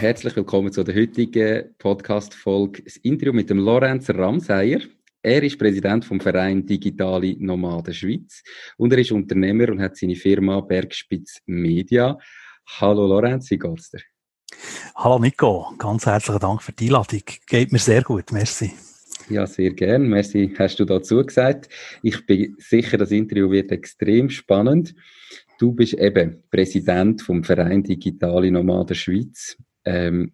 Herzlich willkommen zu der heutigen Podcast-Folge. Das Interview mit dem Lorenz Ramseyer. Er ist Präsident vom Verein Digitale Nomaden Schweiz und er ist Unternehmer und hat seine Firma Bergspitz Media. Hallo Lorenz, wie geht's dir? Hallo Nico, ganz herzlichen Dank für die Einladung. Geht mir sehr gut, merci. Ja, sehr gern. Merci, hast du dazu gesagt. Ich bin sicher, das Interview wird extrem spannend. Du bist eben Präsident vom Verein Digitale Nomaden Schweiz. Ähm,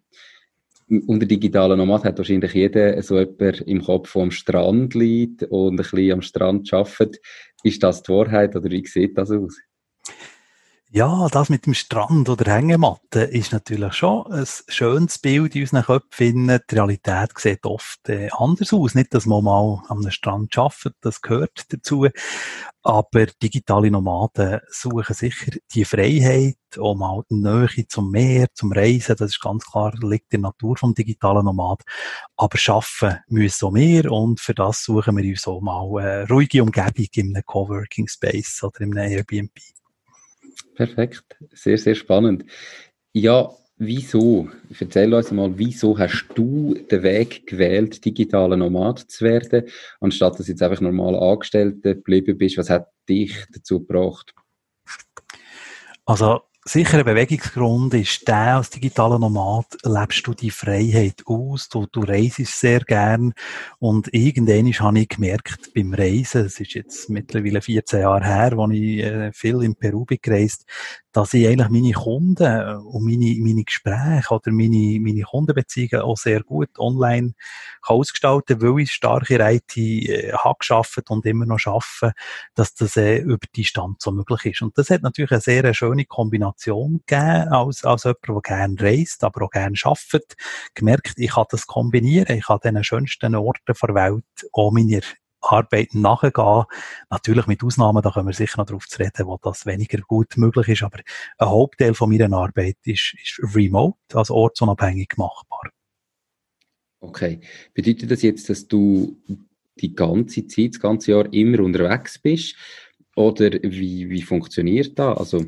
unter digitalen Nomad hat wahrscheinlich jeder so jemand im Kopf, der am Strand liegt und ein bisschen am Strand arbeitet. Ist das die Wahrheit oder wie sieht das aus? Ja, das mit dem Strand oder Hängematte ist natürlich schon ein schönes Bild in unseren Köpfen. Die Realität sieht oft äh, anders aus. Nicht, dass man mal am Strand arbeitet, das gehört dazu. Aber digitale Nomaden suchen sicher die Freiheit, um mal die Nähe zum Meer, zum Reisen. Das ist ganz klar, liegt in der Natur vom digitalen Nomad. Aber schaffen müssen auch mehr und für das suchen wir uns auch mal eine ruhige Umgebung in einem Coworking Space oder in einem Airbnb. Perfekt, sehr, sehr spannend. Ja, wieso? Erzähl uns mal, wieso hast du den Weg gewählt, digitaler Nomad zu werden, anstatt dass du jetzt einfach normal Angestellte geblieben bist? Was hat dich dazu gebracht? Also, sicher ein Bewegungsgrund ist der, als digitaler Nomad lebst du die Freiheit aus, du, du reisest sehr gern und irgendwann habe ich gemerkt beim Reisen, es ist jetzt mittlerweile 14 Jahre her, als ich äh, viel in Peru bin gereist, dass ich eigentlich meine Kunden und meine, meine Gespräche oder meine, meine Kundenbeziehungen auch sehr gut online kann ausgestalten weil ich stark in IT äh, habe geschafft und immer noch schaffe, dass das äh, über die Stand so möglich ist. Und das hat natürlich eine sehr schöne Kombination gegeben, als, als jemand, der gerne reist, aber auch gerne arbeitet. Gemerkt, ich kann das kombinieren, ich kann den schönsten Orten der Welt auch meine Arbeiten nachgehen. Natürlich mit Ausnahmen, da können wir sicher noch darauf zu reden, wo das weniger gut möglich ist, aber ein Hauptteil von meiner Arbeit ist, ist remote, also ortsunabhängig machbar. Okay. Bedeutet das jetzt, dass du die ganze Zeit, das ganze Jahr immer unterwegs bist? Oder wie, wie funktioniert das? Also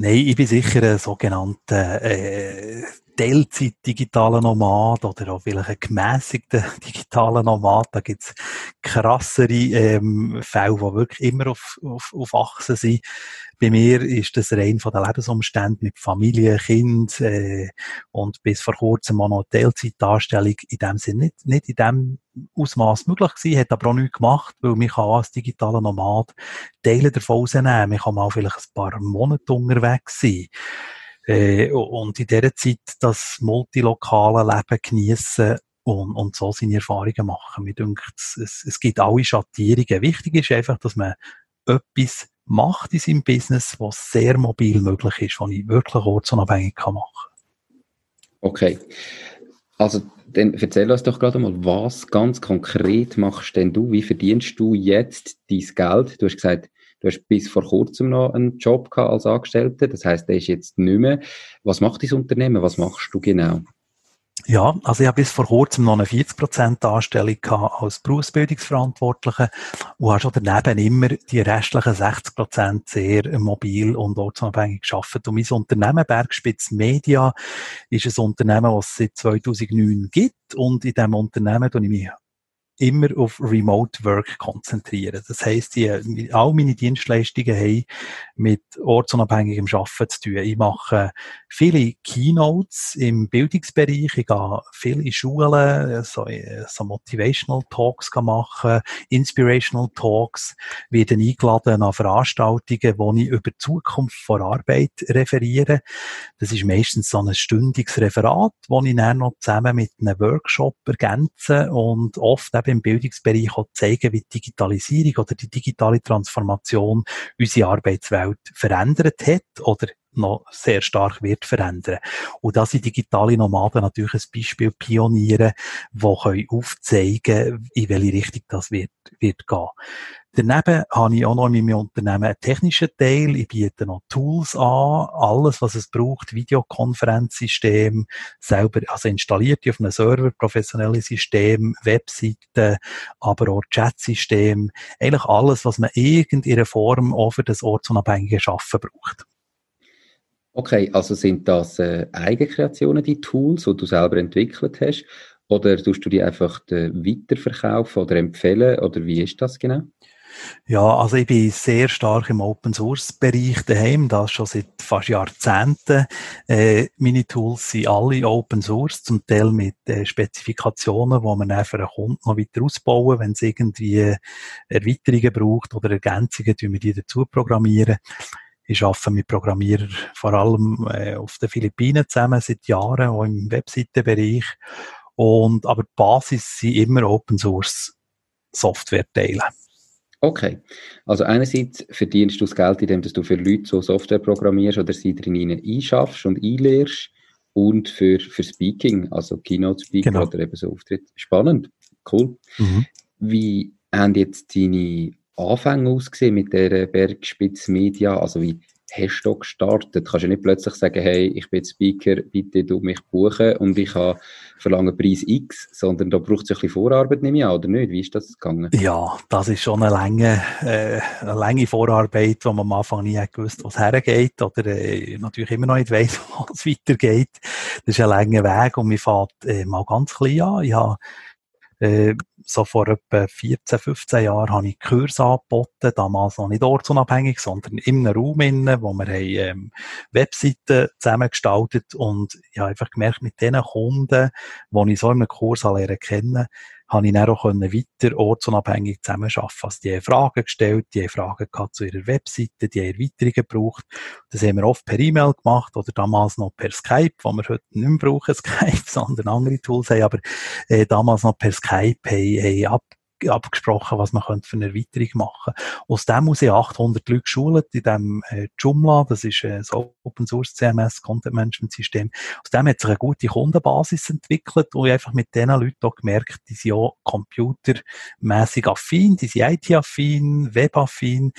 Nein, ich bin sicher ein sogenannter äh, Teilzeit digitaler Nomad oder auch vielleicht ein gemäßigter digitaler Nomad. Da gibt's krassere ähm, Fälle, die wirklich immer auf, auf, auf Achsen sind. Bei mir ist das rein von den Lebensumständen mit Familie, Kind äh, und bis vor kurzem auch noch Teilzeitdarstellung in dem Sinne nicht, nicht in dem Ausmaß möglich gewesen, hat aber auch nichts gemacht, weil man kann als digitaler Nomad Teile davon rausnehmen. Man kann mal vielleicht ein paar Monate unterwegs sein. Äh, und in dieser Zeit das multilokale Leben genießen und, und so seine Erfahrungen machen. Mir denkt, es, es gibt alle Schattierungen. Wichtig ist einfach, dass man etwas macht in seinem Business, was sehr mobil möglich ist, was ich wirklich ortsunabhängig kann machen Okay. Also, dann erzähl uns doch gerade mal, was ganz konkret machst denn du? Wie verdienst du jetzt dein Geld? Du hast gesagt, Du hast bis vor kurzem noch einen Job gehabt als Angestellter. Das heißt, der ist jetzt nicht mehr. Was macht dein Unternehmen? Was machst du genau? Ja, also ich habe bis vor kurzem noch eine 40% Anstellung gehabt als Berufsbildungsverantwortlicher und habe schon daneben immer die restlichen 60% sehr mobil und ortsunabhängig gearbeitet. Und mein Unternehmen Bergspitz Media ist ein Unternehmen, das es seit 2009 gibt und in diesem Unternehmen tue ich mich immer auf Remote Work konzentrieren. Das heisst, die, all meine Dienstleistungen haben mit ortsunabhängigem Arbeiten zu tun. Ich mache viele Keynotes im Bildungsbereich. Ich gehe viel in Schulen, so, so Motivational Talks machen, Inspirational Talks, werde eingeladen an Veranstaltungen, wo ich über die Zukunft vor Arbeit referiere. Das ist meistens so ein stündiges Referat, wo ich dann noch zusammen mit einem Workshop ergänze und oft eben im Bildungsbereich auch zeigen, wie die Digitalisierung oder die digitale Transformation unsere Arbeitswelt verändert hat oder noch sehr stark wird verändern. Und da sind digitale Nomaden natürlich ein Beispiel Pioniere, die können aufzeigen, in welche Richtung das wird, wird gehen. Daneben habe ich auch noch in meinem Unternehmen einen technischen Teil. Ich biete noch Tools an. Alles, was es braucht. Videokonferenzsystem, selber, also installiert auf einem Server, professionelle System, Webseiten, aber auch Chatsystem. Eigentlich alles, was man irgendeiner Form auch für das ortsunabhängige Schaffen braucht. Okay, also sind das äh, Eigenkreationen, die Tools, die du selber entwickelt hast? Oder tust du die einfach weiterverkaufen oder empfehlen? Oder wie ist das genau? Ja, also ich bin sehr stark im Open Source Bereich daheim, das schon seit fast Jahrzehnten. Äh, meine Tools sind alle Open Source, zum Teil mit äh, Spezifikationen, wo man einfach einen Kunden noch weiter ausbauen, wenn es irgendwie Erweiterungen braucht oder Ergänzungen, tun wir die dazu programmieren. Ich arbeite mit Programmierern vor allem äh, auf den Philippinen zusammen seit Jahren, auch im Webseitenbereich. Und, aber die Basis sind immer Open Source Software-Teile. Okay. Also einerseits verdienst du das Geld, indem du für Leute so Software programmierst oder sie drin einschaffst und einlehrst und für, für Speaking, also Keynote Speaker genau. oder eben so Auftritt. Spannend. Cool. Mhm. Wie haben jetzt deine Anfänge ausgesehen mit der Bergspitz Media? Also wie hast du gestartet? Kannst du nicht plötzlich sagen, hey, ich bin Speaker, bitte du mich buchen und ich habe verlange Preis X, sondern da braucht es ein bisschen Vorarbeit, nehme ich an, oder nicht? Wie ist das gegangen? Ja, das ist schon eine lange, äh, eine lange Vorarbeit, wo man am Anfang nie gewusst, wo es hergeht oder äh, natürlich immer noch nicht weiss, wo es weitergeht. Das ist ein langer Weg und mir fährt äh, mal ganz klein an. Ich habe äh, so vor etwa 14, 15 Jahren habe ich Kurs angeboten, damals noch nicht ortsunabhängig, sondern in einem Raum innen, wo wir haben, ähm, Webseiten zusammengestaltet und ich habe einfach gemerkt, mit den Kunden, die ich so in einem Kurs lernen kennen, habe ich dann auch weiter ortsunabhängig zusammenarbeiten. Also die haben Fragen gestellt, die haben Fragen gehabt zu ihrer Webseite, die haben Erweiterungen gebraucht. Das haben wir oft per E-Mail gemacht oder damals noch per Skype, wo wir heute nicht mehr brauchen, Skype, sondern andere Tools haben, aber äh, damals noch per Skype haben, haben ab abgesprochen, was man könnte für eine Erweiterung machen. Aus dem muss ich 800 Leute geschult in dem äh, Joomla, das ist äh, Open Source CMS, Content Management System. Aus dem hat sich eine gute Kundenbasis entwickelt und ich einfach mit diesen Leuten auch gemerkt, die sind auch computermäßig affin, die sind IT-affin, Web-affin,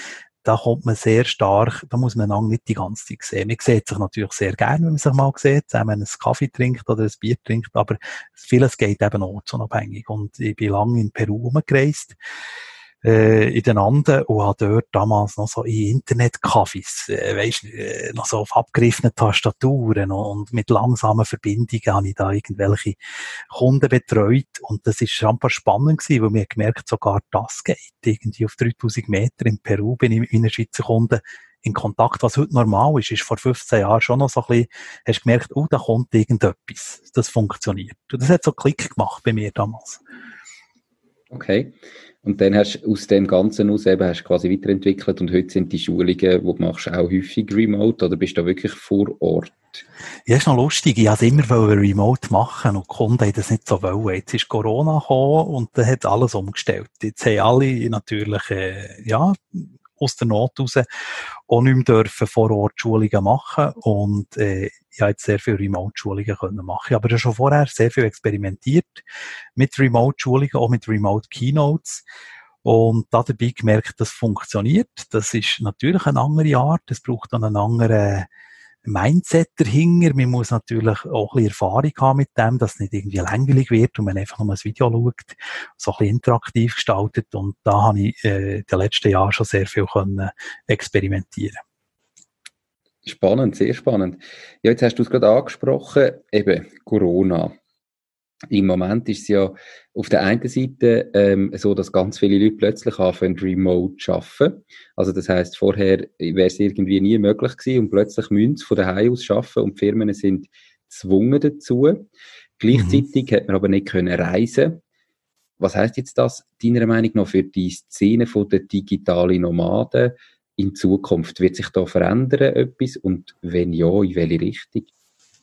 da kommt man sehr stark, da muss man nicht die ganze Zeit sehen. Man sieht sich natürlich sehr gerne, wenn man sich mal sieht, wenn man einen Kaffee trinkt oder ein Bier trinkt, aber vieles geht eben ortsunabhängig. Und ich bin lange in Peru umgereist äh, in den Anden und habe dort damals noch so in Internetcafés, äh, weißt, äh, noch so auf abgegriffenen Tastaturen und mit langsamen Verbindungen habe ich da irgendwelche Kunden betreut und das ist schon ein paar spannend gewesen, weil mir gemerkt, sogar das geht. Irgendwie auf 3000 Meter in Peru bin ich mit meinen Schweizer Kunden in Kontakt, was heute normal ist, ist vor 15 Jahren schon noch so ein bisschen, hast gemerkt, oh, da kommt irgendetwas. Das funktioniert. Und das hat so Klick gemacht bei mir damals. Okay. Und dann hast du aus dem Ganzen aus eben hast quasi weiterentwickelt und heute sind die Schulungen, die du machst, auch häufig remote oder bist du da wirklich vor Ort? Ja, ist noch lustig. Ich wollte immer remote machen und die Kunden haben das nicht so wollen. Jetzt ist Corona gekommen und dann hat alles umgestellt. Jetzt haben alle natürlich, äh, ja, aus der Not raus auch nicht mehr dürfen vor Ort Schulungen machen und äh, ich habe jetzt sehr viele Remote-Schulungen können machen. Ich habe schon vorher sehr viel experimentiert mit Remote-Schulungen, auch mit Remote-Keynotes und da dabei gemerkt, das funktioniert. Das ist natürlich eine andere Art, es braucht dann einen anderen Mindset dahinter. Man muss natürlich auch ein bisschen Erfahrung haben mit dem, dass es nicht irgendwie langweilig wird und man einfach nur ein Video schaut, so ein bisschen interaktiv gestaltet. Und da habe ich äh, in den letzten Jahren schon sehr viel können experimentieren Spannend, sehr spannend. Ja, jetzt hast du es gerade angesprochen, eben Corona. Im Moment ist es ja auf der einen Seite ähm, so, dass ganz viele Leute plötzlich anfangen, remote zu arbeiten. Also das heißt, vorher wäre es irgendwie nie möglich gewesen und plötzlich müssen sie von daheim aus arbeiten und die Firmen sind gezwungen dazu. Gleichzeitig mhm. hat man aber nicht können reisen. Was heißt jetzt das deiner Meinung nach für die Szene der digitalen Nomaden in Zukunft? Wird sich da verändern etwas und wenn ja, in welche Richtung?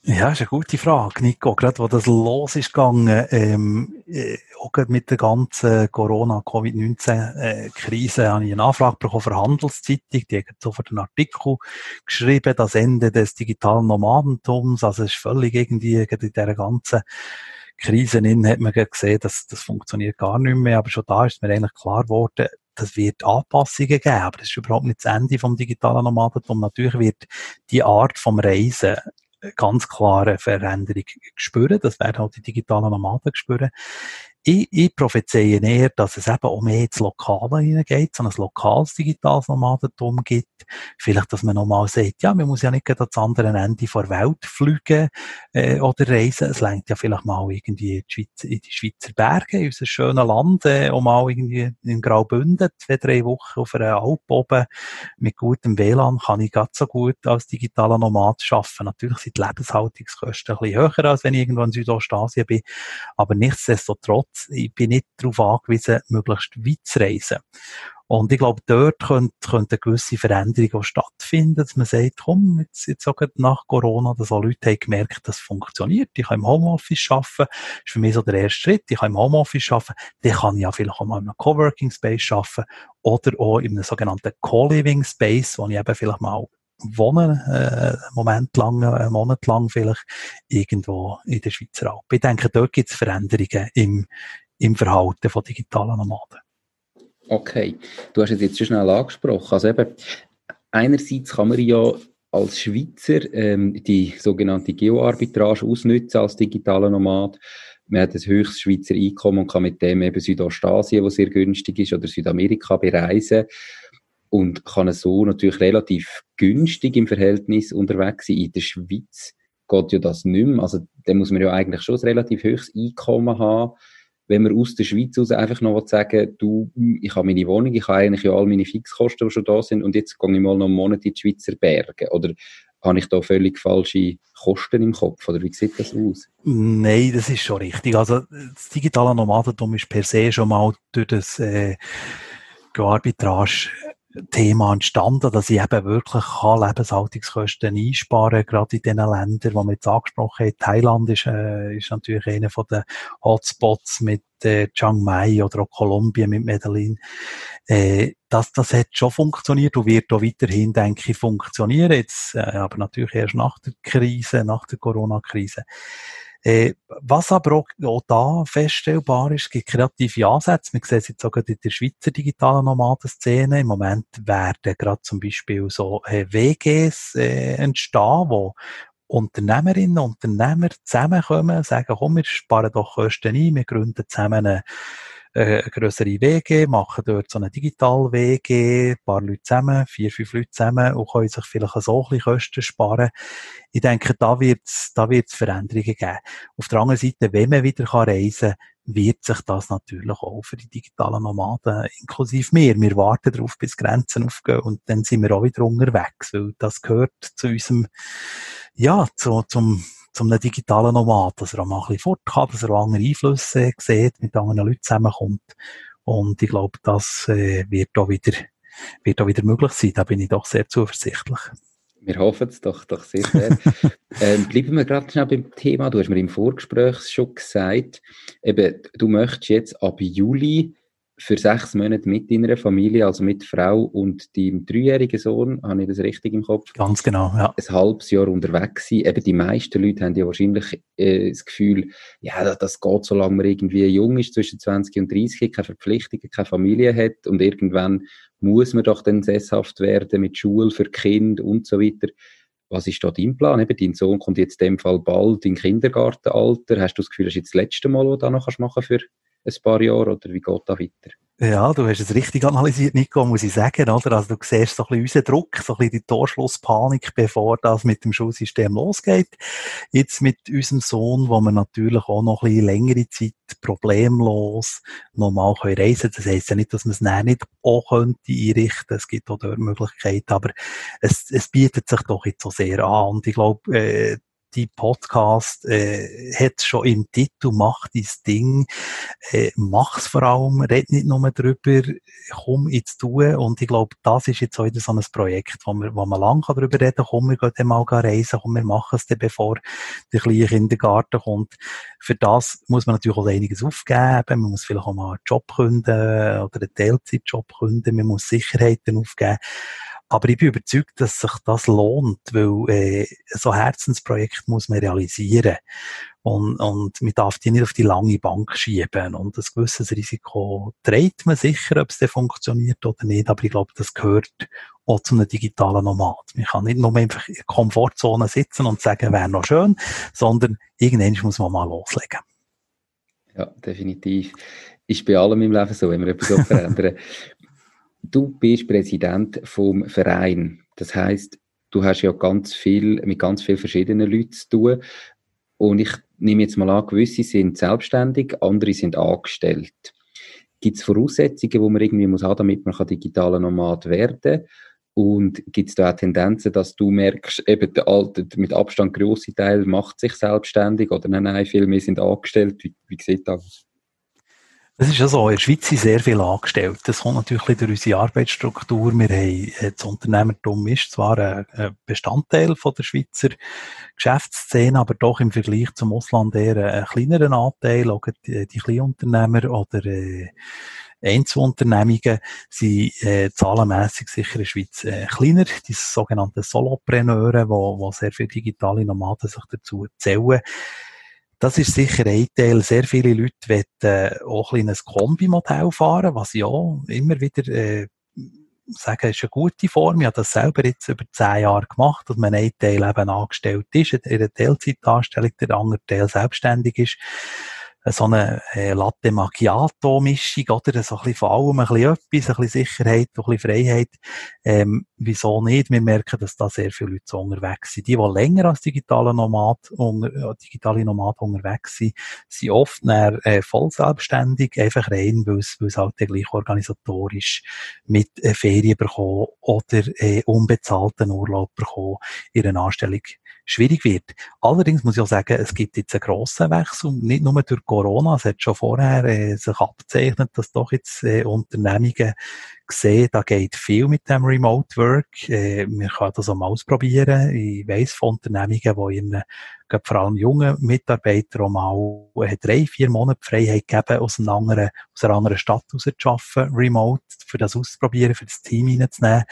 Ja, ist eine gute Frage, Nico. Gerade wo das los ist gegangen, ähm, äh, auch mit der ganzen Corona-Covid-19-Krise, äh, habe ich eine Anfrage bekommen der Handelszeitung. Die hat sofort einen Artikel geschrieben, das Ende des digitalen Nomadentums. Also es ist völlig irgendwie in dieser ganzen Krise in, hat man gesehen, dass das funktioniert gar nicht mehr. Aber schon da ist mir eigentlich klar geworden, das wird Anpassungen geben, aber das ist überhaupt nicht das Ende vom digitalen Nomadentum. Natürlich wird die Art vom Reisen ganz klare Veränderung spüren. Das werden halt die digitalen Nomaden spüren. Ich, ich prophezeie eher, dass es eben auch mehr ins Lokale hineingeht, so ein lokales digitales Nomadentum gibt. Vielleicht, dass man nochmal sagt, ja, man muss ja nicht ans andere Ende der Welt fliegen äh, oder reisen. Es längt ja vielleicht mal irgendwie in die, Schweiz, in die Schweizer Berge, in unser schönes Land, äh, um mal irgendwie in Graubünden zwei, drei Wochen auf einer Alp oben mit gutem WLAN kann ich ganz so gut als digitaler Nomad arbeiten. Natürlich sind die Lebenshaltungskosten ein bisschen höher, als wenn ich irgendwo in Südostasien bin, aber nichtsdestotrotz ich bin nicht darauf angewiesen, möglichst weit zu reisen. Und ich glaube, dort könnte, könnte eine gewisse Veränderung auch stattfinden, dass man sagt, komm, jetzt, jetzt auch nach Corona, dass auch Leute haben gemerkt, das funktioniert. Ich kann im Homeoffice arbeiten. Das ist für mich so der erste Schritt. Ich kann im Homeoffice arbeiten. Dann kann ich ja vielleicht auch mal in einem Coworking Space arbeiten oder auch in einem sogenannten Co-Living Space, wo ich eben vielleicht mal wohnen, äh, Moment lang, einen Monat lang vielleicht irgendwo in der Schweizer Alpen. Ich denke, dort gibt es Veränderungen im, im Verhalten von digitalen Nomaden. Okay, du hast es jetzt schon schnell angesprochen. Also eben, einerseits kann man ja als Schweizer ähm, die sogenannte Geoarbitrage ausnutzen als digitaler Nomad. Man hat das höchste Schweizer Einkommen und kann mit dem eben Südostasien, wo sehr günstig ist, oder Südamerika bereisen und kann so natürlich relativ günstig im Verhältnis unterwegs sein. In der Schweiz geht ja das nicht mehr. Also da muss man ja eigentlich schon ein relativ höchstes Einkommen haben. Wenn man aus der Schweiz aus einfach noch sagen du, ich habe meine Wohnung, ich habe eigentlich ja all meine Fixkosten, die schon da sind, und jetzt gehe ich mal noch einen Monat in die Schweizer Berge. Oder habe ich da völlig falsche Kosten im Kopf? Oder wie sieht das aus? Nein, das ist schon richtig. Also das digitale Nomadentum ist per se schon mal durch das äh, Arbitrage Thema entstanden, dass ich eben wirklich kann Lebenshaltungskosten einsparen gerade in den Ländern, die wir jetzt angesprochen haben. Thailand ist, äh, ist natürlich einer von den Hotspots mit äh, Chiang Mai oder auch Kolumbien mit Medellin. Äh, das, das hat schon funktioniert und wird auch weiterhin, denke ich, funktionieren. Jetzt, äh, aber natürlich erst nach der Krise, nach der Corona-Krise. Äh, was aber auch, auch da feststellbar ist, gibt kreative Ansätze. Wir sehen es jetzt sogar in der Schweizer digitalen Nomadenszene. Im Moment werden gerade zum Beispiel so äh, WGs äh, entstehen, wo Unternehmerinnen und Unternehmer zusammenkommen, sagen, komm, wir sparen doch Kosten ein, wir gründen zusammen eine eine grössere WG, machen dort so eine Digital-WG, ein paar Leute zusammen, vier, fünf Leute zusammen und können sich vielleicht so ein bisschen Kosten sparen. Ich denke, da wird es da wird's Veränderungen geben. Auf der anderen Seite, wenn man wieder reisen kann, wird sich das natürlich auch für die digitalen Nomaden, inklusive mir. Wir warten darauf, bis Grenzen aufgehen und dann sind wir auch wieder unterwegs, weil das gehört zu unserem, ja, zu, zum, zum einem digitalen Nomad, dass er auch mal ein bisschen fort kann, dass er auch andere Einflüsse sieht, mit anderen Leuten zusammenkommt. Und ich glaube, das äh, wird auch wieder, wird auch wieder möglich sein. Da bin ich doch sehr zuversichtlich. Wir hoffen es doch, doch sehr, sehr. ähm, bleiben wir gerade schnell beim Thema. Du hast mir im Vorgespräch schon gesagt, eben, du möchtest jetzt ab Juli für sechs Monate mit deiner Familie, also mit Frau und deinem dreijährigen Sohn, habe ich das richtig im Kopf? Ganz genau, ja. Ein halbes Jahr unterwegs sein. Eben die meisten Leute haben ja wahrscheinlich äh, das Gefühl, ja, das, das geht, solange man irgendwie jung ist, zwischen 20 und 30, keine Verpflichtungen, keine Familie hat und irgendwann muss man doch dann sesshaft werden mit Schule für Kind und so weiter. Was ist da dein Plan? Eben, dein Sohn kommt jetzt in dem Fall bald in Kindergartenalter. Hast du das Gefühl, das ist jetzt das letzte Mal, was du da noch machen für ein paar Jahre oder wie geht das weiter? Ja, du hast es richtig analysiert, Nico, muss ich sagen, oder? Also du siehst so ein bisschen unseren Druck, so ein bisschen die Torschlusspanik, bevor das mit dem Schulsystem losgeht. Jetzt mit unserem Sohn, wo wir natürlich auch noch ein bisschen längere Zeit problemlos normal können reisen. Das heisst ja nicht, dass man es nicht auch könnte einrichten. Es gibt auch dort Möglichkeiten, aber es, es bietet sich doch jetzt so sehr an. Und ich glaube, äh, die Podcast äh, hat schon im Titel «Mach dein Ding», äh, mach's vor allem, red nicht nur darüber, komm ins Tun. Und ich glaube, das ist jetzt heute so ein Projekt, wo man, wo man lange darüber reden kann, komm, wir gehen mal reisen, komm, wir machen es dann, bevor der kleine Kindergarten kommt. Für das muss man natürlich auch einiges aufgeben, man muss vielleicht auch mal einen Job künden oder einen Teilzeitjob künden, man muss Sicherheiten aufgeben. Aber ich bin überzeugt, dass sich das lohnt, weil äh, so Herzensprojekt muss man realisieren. Und, und man darf die nicht auf die lange Bank schieben. Und ein gewisses Risiko trägt man sicher, ob es dann funktioniert oder nicht. Aber ich glaube, das gehört auch zu einem digitalen Nomad. Man kann nicht nur einfach in der Komfortzone sitzen und sagen, wäre noch schön, sondern irgendwann muss man mal loslegen. Ja, definitiv. Ist bei allem im Leben so, wenn wir etwas verändern. Du bist Präsident vom Verein. Das heißt, du hast ja ganz viel mit ganz vielen verschiedenen Leuten zu tun. Und ich nehme jetzt mal an, gewisse sind selbstständig, andere sind angestellt. Gibt es Voraussetzungen, die man irgendwie muss haben, damit man digitaler Nomad werden kann? Und gibt es da auch Tendenzen, dass du merkst, eben der alte, mit Abstand grosse Teil macht sich selbstständig oder nein, nein, viel mehr sind angestellt? Wie, wie sieht das aus? Es ist ja so, in der Schweiz sind sehr viele angestellt. Das kommt natürlich durch unsere Arbeitsstruktur. Wir haben, äh, das Unternehmertum ist zwar ein Bestandteil von der Schweizer Geschäftsszene, aber doch im Vergleich zum Ausland eher einen kleineren Anteil. Auch die, die Kleinunternehmer oder äh, Einzelunternehmungen sind äh, zahlenmässig sicher in der Schweiz äh, kleiner. Die sogenannten Solopreneure, wo, wo sehr viele digitale Nomaden sich dazu zählen. Das ist sicher ein Teil. Sehr viele Leute wollen äh, auch ein kleines Kombimodell fahren, was ja immer wieder äh, sagen, ist eine gute Form. Ich habe das selber jetzt über zehn Jahre gemacht, dass man ein Teil eben angestellt ist, in einer Teilzeitanstellung, der andere Teil selbstständig ist so eine äh, Latte Macchiato-Mischung, oder? So ein bisschen von allem, ein bisschen etwas, ein bisschen Sicherheit, ein bisschen Freiheit. Ähm, wieso nicht? Wir merken, dass da sehr viele Leute so unterwegs sind. Die, die länger als digitale Nomad, unter, digitale Nomad unterwegs sind, sind oft näher, äh, voll selbstständig, einfach rein, weil es halt gleich organisatorisch mit äh, Ferien bekommen oder äh, unbezahlten Urlaub bekommen, ihre Anstellung schwierig wird. Allerdings muss ich auch sagen, es gibt jetzt einen grossen Wechsel, nicht nur durch Corona, es hat schon vorher äh, sich abzeichnet, dass doch jetzt äh, Unternehmungen sehen, da geht viel mit dem Remote Work. Äh, wir können das auch mal ausprobieren. Ich weiss von Unternehmungen, die ihren, vor allem jungen Mitarbeitern auch mal äh, drei, vier Monate Freiheit geben, aus einer anderen, aus einer anderen Stadt raus zu arbeiten, remote, für das auszuprobieren, für das Team reinzunehmen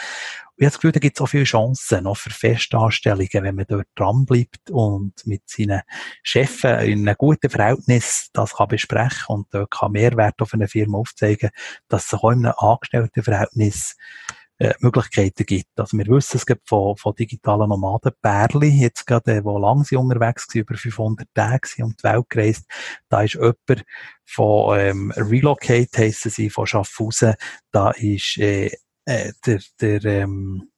ich habe das Gefühl, da gibt es auch viele Chancen noch für Festanstellungen, wenn man dort dranbleibt und mit seinen Chefs in einem guten Verhältnis das kann besprechen und dort kann Mehrwert auf eine Firma aufzeigen, dass es auch in einem Angestelltenverhältnis äh, Möglichkeiten gibt. Also wir wissen, es gibt von, von digitalen Nomaden Pärli, jetzt gerade, wo lang sie unterwegs waren, über 500 Tage sind um die Welt gereist. Da ist jemand von ähm, Relocate, heissen sie, von Schaffhausen, da ist äh, äh, der, der, ähm,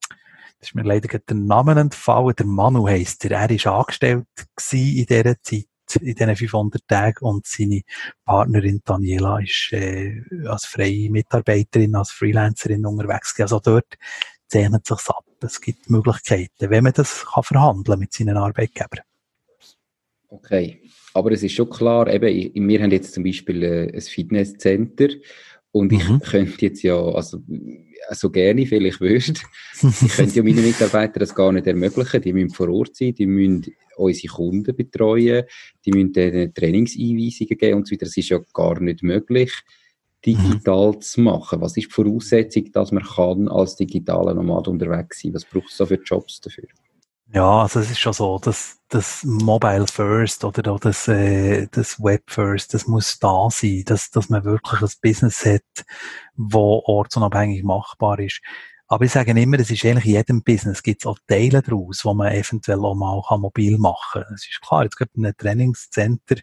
das ist mir leider der Name entfallen, der Manu heisst er. Er war angestellt in dieser Zeit, in diesen 500 Tagen und seine Partnerin Daniela ist äh, als freie Mitarbeiterin, als Freelancerin unterwegs gewesen. Also dort zeichnet sich ab. Es gibt Möglichkeiten, wenn man das kann verhandeln mit seinen Arbeitgebern. Okay, aber es ist schon klar, eben, wir haben jetzt zum Beispiel äh, ein Fitnesscenter und ich mhm. könnte jetzt ja, also so gerne vielleicht wüsste, ich könnte ja meinen Mitarbeitern das gar nicht ermöglichen. Die müssen vor Ort sein, die müssen unsere Kunden betreuen, die müssen denen Trainingseinweisungen geben und so weiter. Das ist ja gar nicht möglich, digital mhm. zu machen. Was ist die Voraussetzung, dass man kann als digitaler Nomad unterwegs sein? Was braucht es da für Jobs dafür? Ja, also es ist schon so, dass das Mobile First oder das, äh, das Web First, das muss da sein, dass, dass man wirklich ein Business hat, wo ortsunabhängig machbar ist. Aber ich sage immer, es ist eigentlich in jedem Business gibt es auch Teile daraus, wo man eventuell auch mal kann mobil machen kann. Es ist klar, jetzt gibt in einem Trainingscenter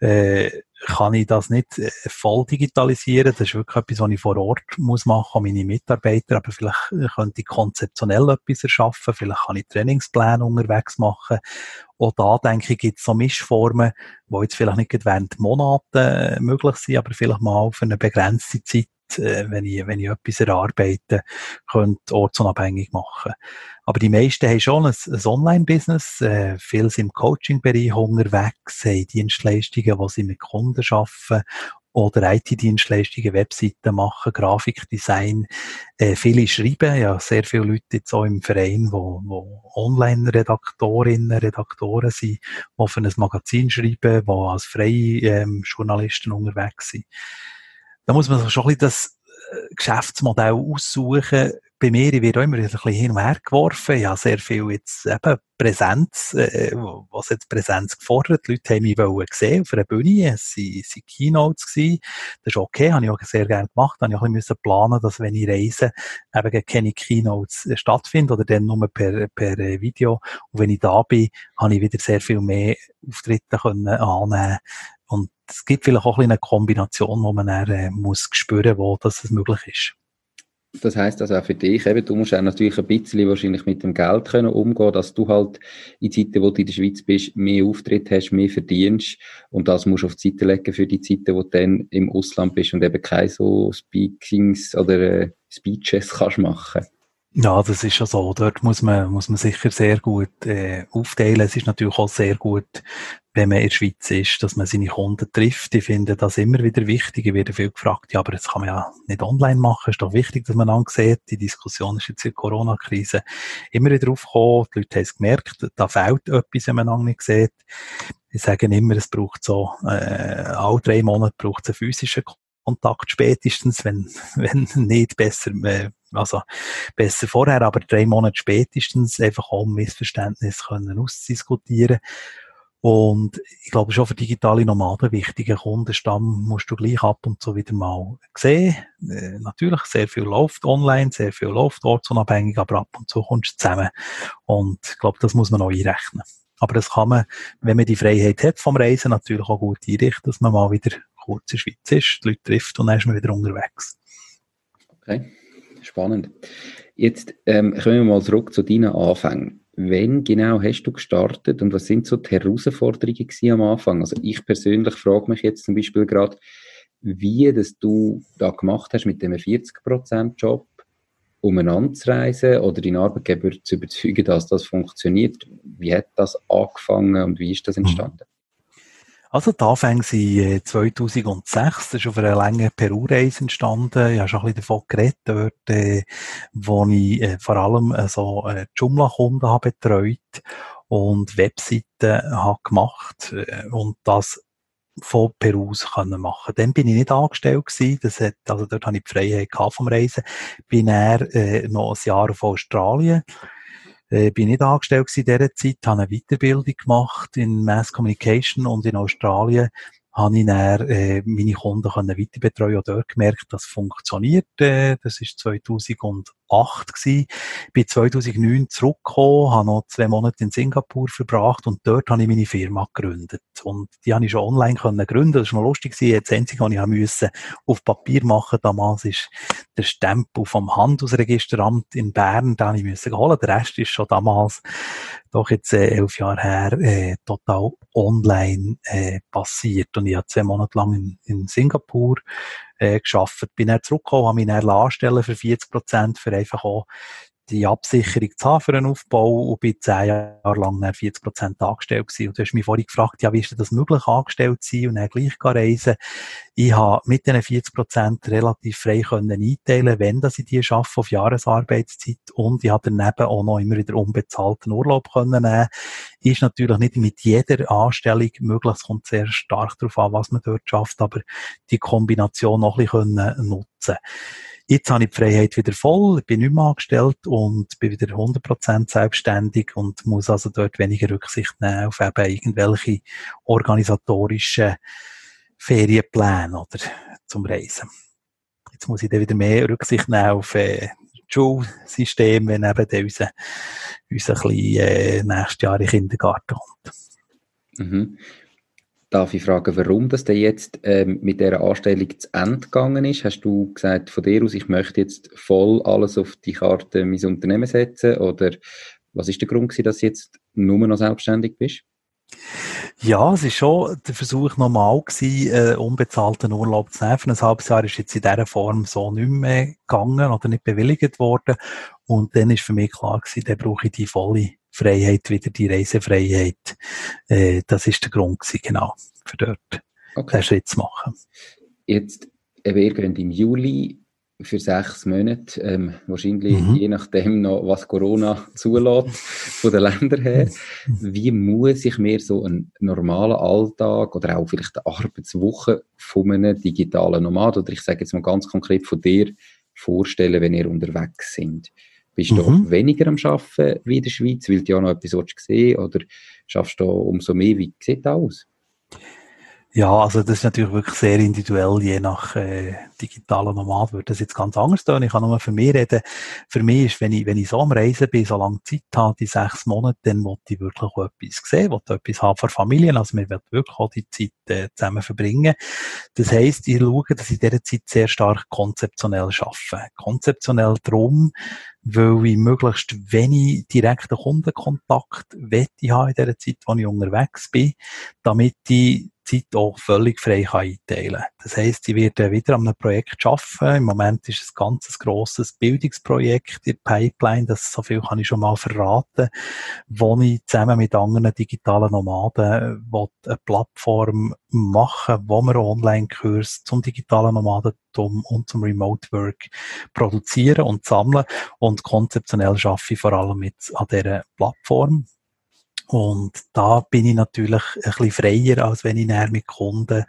äh, kann ich das nicht äh, voll digitalisieren. Das ist wirklich etwas, was ich vor Ort muss machen, meine Mitarbeiter. Aber vielleicht äh, könnte ich konzeptionell etwas erschaffen. Vielleicht kann ich Trainingspläne unterwegs machen. Auch da, denke ich, gibt es so Mischformen, die jetzt vielleicht nicht während Monaten äh, möglich sind, aber vielleicht mal für eine begrenzte Zeit äh, wenn ich, wenn ich etwas erarbeite, könnte ortsunabhängig machen. Aber die meisten haben schon ein, ein Online-Business, äh, viele sind im Coaching-Bereich unterwegs, haben Dienstleistungen, die sie mit Kunden arbeiten oder IT-Dienstleistungen, Webseiten machen, Grafikdesign. Äh, viele schreiben, ja, sehr viele Leute jetzt auch im Verein, wo, wo Online-Redaktorinnen, Redaktoren sind, die für ein Magazin schreiben, die als freie ähm, Journalisten unterwegs sind. Da muss man sich schon ein bisschen das äh, Geschäftsmodell aussuchen, bei mir, ich werde auch immer ein bisschen hin und her geworfen. Ich habe sehr viel jetzt eben Präsenz, äh, was jetzt Präsenz gefordert. Die Leute haben mich wollen sehen auf einer Bühne. Es waren, es waren Keynotes gewesen. Das ist okay, habe ich auch sehr gerne gemacht. Habe ich auch ein bisschen planen, dass wenn ich reise, eben keine Keynotes äh, stattfinden oder dann nur per, per äh, Video. Und wenn ich da bin, habe ich wieder sehr viel mehr Auftritte können annehmen und es gibt vielleicht auch ein eine Kombination, wo man dann, äh, muss spüren, wo das möglich ist. Das heißt also auch für dich, eben, du musst auch natürlich ein bisschen wahrscheinlich mit dem Geld können umgehen, dass du halt in Zeiten, wo du in der Schweiz bist, mehr Auftritt hast, mehr verdienst und das musst du auf die Seite legen für die Zeiten, wo du dann im Ausland bist und eben keine so Speakings oder äh, Speeches kannst machen. Ja, das ist ja so. Dort muss man, muss man sicher sehr gut äh, aufteilen. Es ist natürlich auch sehr gut, wenn man in der Schweiz ist, dass man seine Kunden trifft. Ich finde das immer wieder wichtig. Ich werde viel gefragt, ja, aber das kann man ja nicht online machen. Ist doch wichtig, dass man dann. Die Diskussion ist jetzt in der Corona-Krise immer wieder aufgekommen. Die Leute haben es gemerkt, da fehlt etwas, wenn man nicht sieht. Ich sage immer, es braucht so, äh, alle drei Monate braucht es einen physischen Kontakt spätestens, wenn, wenn nicht besser, äh, also besser vorher, aber drei Monate spätestens einfach um Missverständnis können ausdiskutieren. Und ich glaube schon für digitale Nomaden wichtigen Kundenstamm musst du gleich ab und zu wieder mal sehen. Äh, natürlich, sehr viel läuft online, sehr viel läuft ortsunabhängig, aber ab und zu kommst du zusammen. Und ich glaube, das muss man auch einrechnen. Aber das kann man, wenn man die Freiheit hat vom Reisen, natürlich auch gut einrichten, dass man mal wieder kurz in der Schweiz ist, die Leute trifft und dann ist man wieder unterwegs. Okay, spannend. Jetzt ähm, kommen wir mal zurück zu deinen Anfängen. Wann genau hast du gestartet und was sind so die Herausforderungen am Anfang? Also ich persönlich frage mich jetzt zum Beispiel gerade, wie das du da gemacht hast mit dem 40%-Job, umeinander zu reisen oder deinen Arbeitgeber zu überzeugen, dass das funktioniert. Wie hat das angefangen und wie ist das mhm. entstanden? Also die Anfänge sind 2006, äh, das ist auf einer langen Peru-Reise entstanden. Ich habe schon ein bisschen davon geredet, dort, äh, wo ich äh, vor allem äh, so äh, Joomla-Kunden habe betreut und Webseiten habe gemacht und das von Peru aus können machen. Dann bin ich nicht angestellt gewesen. Das hat, also dort habe ich die Freiheit gehabt vom Reisen. Bin er noch ein Jahr auf Australien äh, bin nicht angestellt in dieser Zeit, habe eine Weiterbildung gemacht in Mass Communication und in Australien habe ich dann, äh, meine Kunden können weiter betreuen und dort gemerkt, dass es funktioniert. Äh, das ist 2008 gewesen. Bin 2009 zurückgekommen, habe noch zwei Monate in Singapur verbracht und dort habe ich meine Firma gegründet. Und die habe ich schon online können gründen. Das war noch lustig gewesen. Das Einzige, was ich musste auf Papier machen damals ist der Stempel vom Handelsregisteramt in Bern, den ich musste holen. Der Rest ist schon damals doch jetzt äh, elf Jahre her äh, total online äh, passiert. Und ich habe zwei Monate lang in, in Singapur äh, geschafft. Bin dann zurückgekommen, habe mich dann anstellen für 40 Prozent, für einfach auch die Absicherung zu haben für einen Aufbau und bin zehn Jahre lang 40 Prozent angestellt gewesen. Und du hast mich vorhin gefragt, ja, wie ist denn das möglich, angestellt zu sein und dann gleich reisen? Ich habe mit diesen 40 Prozent relativ frei können einteilen, wenn dass ich die schaffe auf Jahresarbeitszeit und ich habe daneben auch noch immer wieder unbezahlten Urlaub können nehmen. Ist natürlich nicht mit jeder Anstellung möglich. Es kommt sehr stark darauf an, was man dort schafft, aber die Kombination noch ein bisschen nutzen Jetzt habe ich die Freiheit wieder voll, bin nicht mehr angestellt und bin wieder 100% selbstständig und muss also dort weniger Rücksicht nehmen auf eben irgendwelche organisatorischen Ferienpläne oder zum Reisen. Jetzt muss ich dann wieder mehr Rücksicht nehmen auf äh, Schulsystem, wenn eben dann unser, unser kleiner äh, nächstes Jahr in den Kindergarten kommt. Mhm. Darf ich fragen, warum das denn jetzt ähm, mit dieser Anstellung zu Ende gegangen ist? Hast du gesagt von dir aus, ich möchte jetzt voll alles auf die Karte mein Unternehmen setzen? Oder was ist der Grund gewesen, dass du jetzt nur noch selbstständig bist? Ja, es ist schon der Versuch normal gewesen, äh, unbezahlten Urlaub zu nehmen. Ein halbes Jahr ist jetzt in dieser Form so nicht mehr gegangen oder nicht bewilligt worden. Und dann ist für mich klar gewesen, dann brauche ich die volle Freiheit, wieder die Reisefreiheit. Äh, das ist der Grund gewesen, genau, für dort okay. den Schritt zu machen. Jetzt, wir gehen im Juli für sechs Monate, ähm, wahrscheinlich mhm. je nachdem noch, was Corona zulässt, von den Ländern her. Wie muss ich mir so einen normalen Alltag oder auch vielleicht eine Arbeitswoche von einem digitalen Nomad oder ich sage jetzt mal ganz konkret von dir vorstellen, wenn ihr unterwegs sind? Bist du mhm. weniger am Arbeiten wie in der Schweiz, weil du ja noch etwas sehen oder schaffst du umso mehr? Wie sieht das aus? Ja, also das ist natürlich wirklich sehr individuell, je nach äh, digitaler Nomad würde das jetzt ganz anders tun. Ich kann nur für mich reden. Für mich ist, wenn ich, wenn ich so am Reisen bin, so lange Zeit habe, die sechs Monate, dann wollte ich wirklich auch etwas sehen, wollte etwas haben für Familien. Also wir wollen wirklich auch die Zeit äh, zusammen verbringen. Das heisst, ich schaue, dass ich in dieser Zeit sehr stark konzeptionell arbeite. Konzeptionell drum, weil ich möglichst wenig direkten Kundenkontakt wette haben in dieser Zeit, wo ich unterwegs bin, damit ich Zeit auch völlig frei einteilen kann. Das heisst, ich werde wieder an einem Projekt arbeiten. Im Moment ist es ein ganz grosses Bildungsprojekt in Pipeline, das so viel kann ich schon mal verraten, wo ich zusammen mit anderen digitalen Nomaden eine Plattform machen, wo wir Online-Kurs zum digitalen Nomadentum und zum Remote Work produzieren und sammeln und konzeptionell schaffe ich vor allem mit an dieser Plattform. Und da bin ich natürlich ein bisschen freier, als wenn ich näher mit Kunden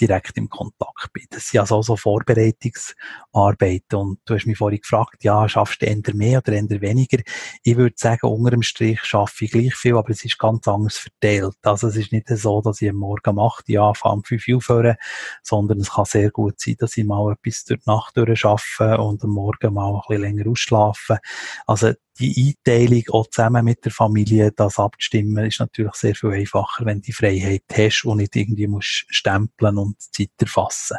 direkt im Kontakt bin. Das sind also so Vorbereitungsarbeiten. Und du hast mich vorhin gefragt, ja, schaffst du eher mehr oder eher weniger? Ich würde sagen, unter dem Strich schaffe ich gleich viel, aber es ist ganz anders verteilt. Also es ist nicht so, dass ich am Morgen mache, ja, fange fünf Uhr aufhören, sondern es kann sehr gut sein, dass ich mal etwas durch die Nacht durch schaffe und am Morgen mal ein bisschen länger ausschlafen. Also die Einteilung auch zusammen mit der Familie, das abzustimmen, ist natürlich sehr viel einfacher, wenn du die Freiheit hast und nicht irgendwie musst stempeln und Zeit erfassen.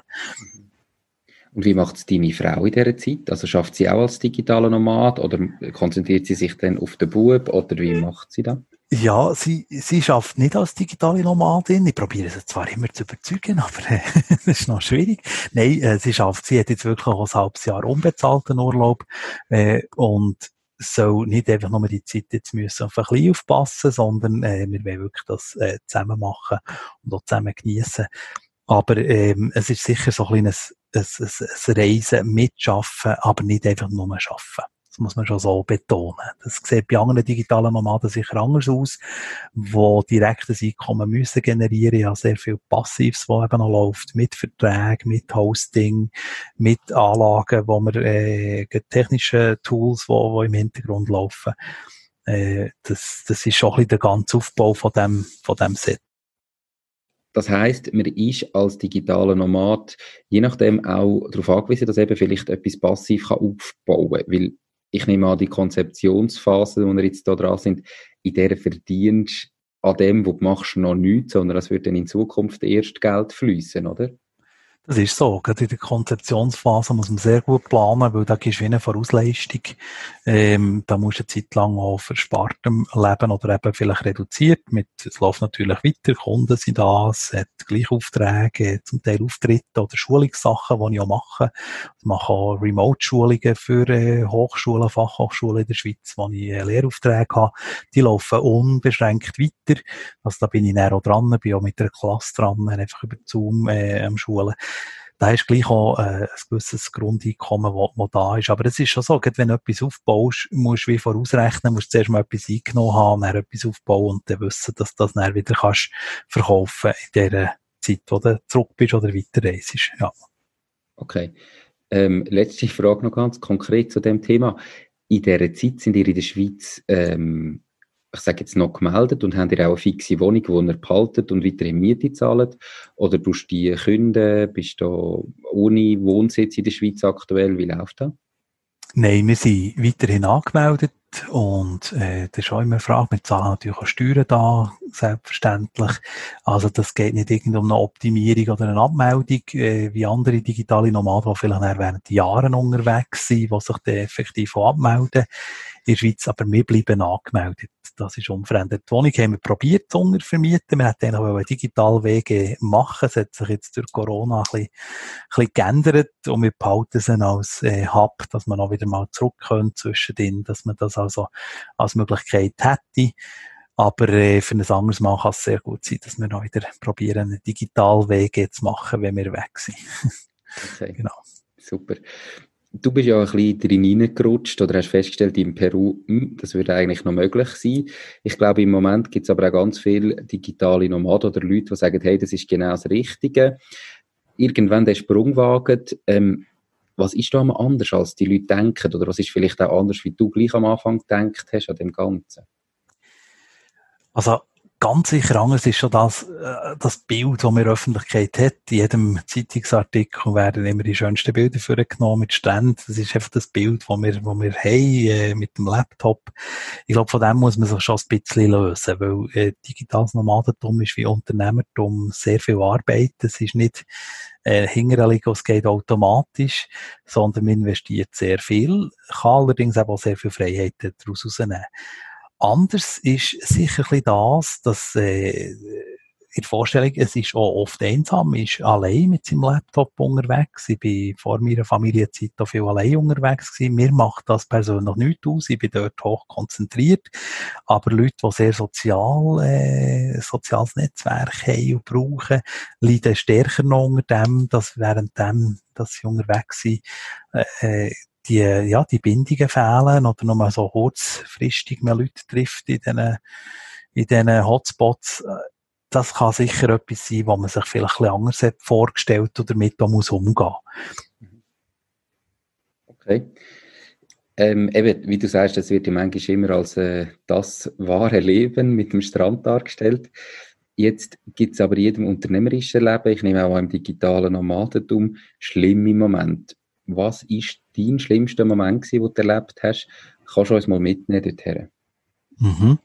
Und wie macht es deine Frau in dieser Zeit? Also schafft sie auch als digitaler Nomad oder konzentriert sie sich dann auf den Bub oder wie macht sie das? Ja, sie, sie schafft nicht als digitale Nomadin. Ich probiere sie zwar immer zu überzeugen, aber äh, das ist noch schwierig. Nein, äh, sie schafft, sie hat jetzt wirklich auch ein halbes Jahr unbezahlten Urlaub äh, und soll nicht einfach nur die Zeit jetzt müssen auf ein bisschen aufpassen, sondern äh, wir wollen wirklich das äh, zusammen machen und auch zusammen genießen. Aber ähm, es ist sicher so ein kleines ein, ein, ein Reisen mitschaffen, aber nicht einfach nur arbeiten muss man schon so betonen. Das sieht bei anderen digitalen Nomaden sicher anders aus, wo direktes Einkommen müssen generieren. Ja, sehr viel Passives, wo eben noch läuft, mit Verträgen, mit Hosting, mit Anlagen, wo wir, äh, technische Tools, wo, wo im Hintergrund laufen. Äh, das, das ist schon ein bisschen der ganze Aufbau von dem, von dem Set. Das heißt, man ist als digitaler Nomad je nachdem auch darauf angewiesen, dass eben vielleicht etwas passiv aufbauen kann. Weil ich nehme an, die Konzeptionsphase, wo wir jetzt da dran sind, in der verdienst an dem, was du machst, noch nichts, sondern es wird dann in Zukunft erst Geld fließen, oder? Das ist so. Gerade in der Konzeptionsphase muss man sehr gut planen, weil da gibst du eine Vorausleistung. Ähm, da musst du eine Zeit lang auch verspartem leben oder eben vielleicht reduziert. Mit, es läuft natürlich weiter, Kunden sind da, es hat gleich Aufträge, zum Teil Auftritte oder Schulungssachen, die ich auch mache. Ich mache auch Remote-Schulungen für äh, Hochschulen, Fachhochschulen in der Schweiz, wo ich äh, Lehraufträge habe. Die laufen unbeschränkt weiter. Also da bin ich näher dran, bin auch mit der Klasse dran, einfach über Zoom äh, am Schulen da ist gleich auch äh, ein gewisses Grundeinkommen, wo, wo da ist. Aber es ist schon so, wenn du etwas aufbaust, musst du wie vorausrechnen, musst du zuerst mal etwas eingenommen haben, dann etwas aufbauen und dann wissen, dass du das dann wieder kannst verkaufen in der Zeit, wo du zurück bist oder weiterreist. Ja. Okay. Ähm, letzte Frage noch ganz konkret zu dem Thema. In dieser Zeit sind ihr in der Schweiz ähm, ich sage jetzt noch gemeldet und habt ihr auch eine fixe Wohnung, die ihr behaltet und weiterhin Miete zahlt? Oder tust du die künden? Bist du ohne Wohnsitz in der Schweiz aktuell? Wie läuft das? Nein, wir sind weiterhin angemeldet und äh, das ist auch immer eine Frage. Wir zahlen natürlich auch Steuern da, selbstverständlich. Also das geht nicht irgendwie um eine Optimierung oder eine Abmeldung, äh, wie andere digitale Nomaden, die vielleicht während Jahren unterwegs sind, die sich dann effektiv auch abmelden in der Schweiz, aber wir bleiben angemeldet. Das ist unverändert. Die Wohnung haben wir probiert zu untervermieten. Wir hätten auch einen Digitalwege machen. Es hat sich jetzt durch Corona ein bisschen, ein bisschen geändert und wir behalten sie als äh, Hub, dass man auch wieder mal zurück können zwischendrin, dass man das also als Möglichkeit hätte. Aber äh, für ein anderes Mal kann es sehr gut sein, dass wir noch wieder probieren, einen Digitalwege zu machen, wenn wir weg sind. okay. Genau. Super du bist ja ein bisschen drin reingerutscht oder hast festgestellt in Peru, hm, das würde eigentlich noch möglich sein. Ich glaube, im Moment gibt es aber auch ganz viele digitale Nomaden oder Leute, die sagen, hey, das ist genau das Richtige. Irgendwann der Sprung wagen, ähm, was ist da mal anders, als die Leute denken? Oder was ist vielleicht auch anders, wie du gleich am Anfang gedacht hast an dem Ganzen? Also, ganz sicher anders ist schon das, äh, das Bild, das der Öffentlichkeit hat. In jedem Zeitungsartikel werden immer die schönsten Bilder vorgenommen mit Stränden. Das ist einfach das Bild, das wir, das wir haben, äh, mit dem Laptop. Ich glaube, von dem muss man sich schon ein bisschen lösen, weil äh, digitales Nomadentum ist wie Unternehmertum sehr viel Arbeit. Es ist nicht äh, hinterliegen, es geht automatisch, sondern man investiert sehr viel, kann allerdings auch sehr viel Freiheiten daraus rausnehmen. Anders ist sicher ein das, dass äh, der Vorstellung, es ist auch oft einsam, ist allein mit seinem Laptop unterwegs. Ich bin vor meiner Familienzeit auch viel allein unterwegs gewesen. Mir macht das persönlich nichts aus. Ich bin dort hoch konzentriert. Aber Leute, die sehr sozial, äh, soziales Netzwerk haben und brauchen, leiden stärker noch unter dem, dass während dem, dass sie unterwegs sind, äh, die, ja, die Bindungen fehlen oder nur mal so kurzfristig mehr Leute trifft in diesen, in diesen Hotspots. Das kann sicher etwas sein, wo man sich vielleicht ein bisschen anders hat vorgestellt oder damit muss umgehen. Okay. Ähm, eben, wie du sagst, das wird ja manchmal immer als äh, das wahre Leben mit dem Strand dargestellt. Jetzt gibt es aber jedem unternehmerischen Leben, ich nehme auch im digitalen Nomadentum, schlimme Momente. Was ist dein schlimmster Moment gewesen, den du erlebt hast? Kannst du uns mal mitnehmen dorthin? Mhm.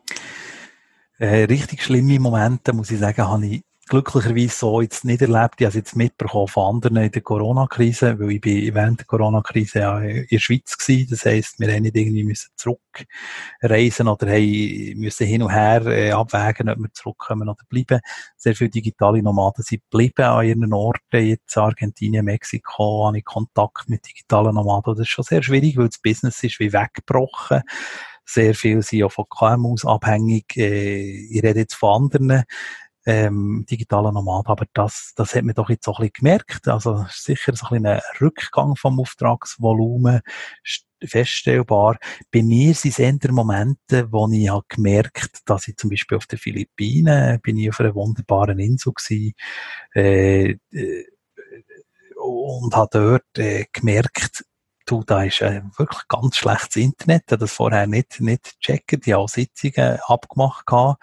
Äh, richtig schlimme Momente, muss ich sagen, habe ich glücklicherweise so jetzt nicht erlebt. Ich habe es jetzt mitbekommen von anderen in der Corona-Krise, weil ich bin während der Corona-Krise ja in der Schweiz gewesen. Das heisst, wir haben nicht irgendwie müssen zurückreisen oder haben müssen hin und her äh, abwägen, ob wir zurückkommen oder bleiben. Sehr viele digitale Nomaden sind geblieben an ihren Orten. Jetzt Argentinien, Mexiko habe ich Kontakt mit digitalen Nomaden. Das ist schon sehr schwierig, weil das Business ist wie weggebrochen sehr viel sind ja von KMUs abhängig. Äh, ich rede jetzt von anderen ähm, digitaler Nomad. Aber das, das hat man doch jetzt auch ein bisschen gemerkt. Also sicher so ein, bisschen ein Rückgang vom Auftragsvolumen feststellbar. Bei mir sind es eher Momente, wo ich habe gemerkt, dass ich zum Beispiel auf den Philippinen bin ich auf einer wunderbaren Insel gewesen, äh, äh, und habe dort äh, gemerkt, du, da ist äh, wirklich ganz schlechtes Internet. Das vorher nicht, nicht. Ich habe auch Sitzungen abgemacht. Gehabt.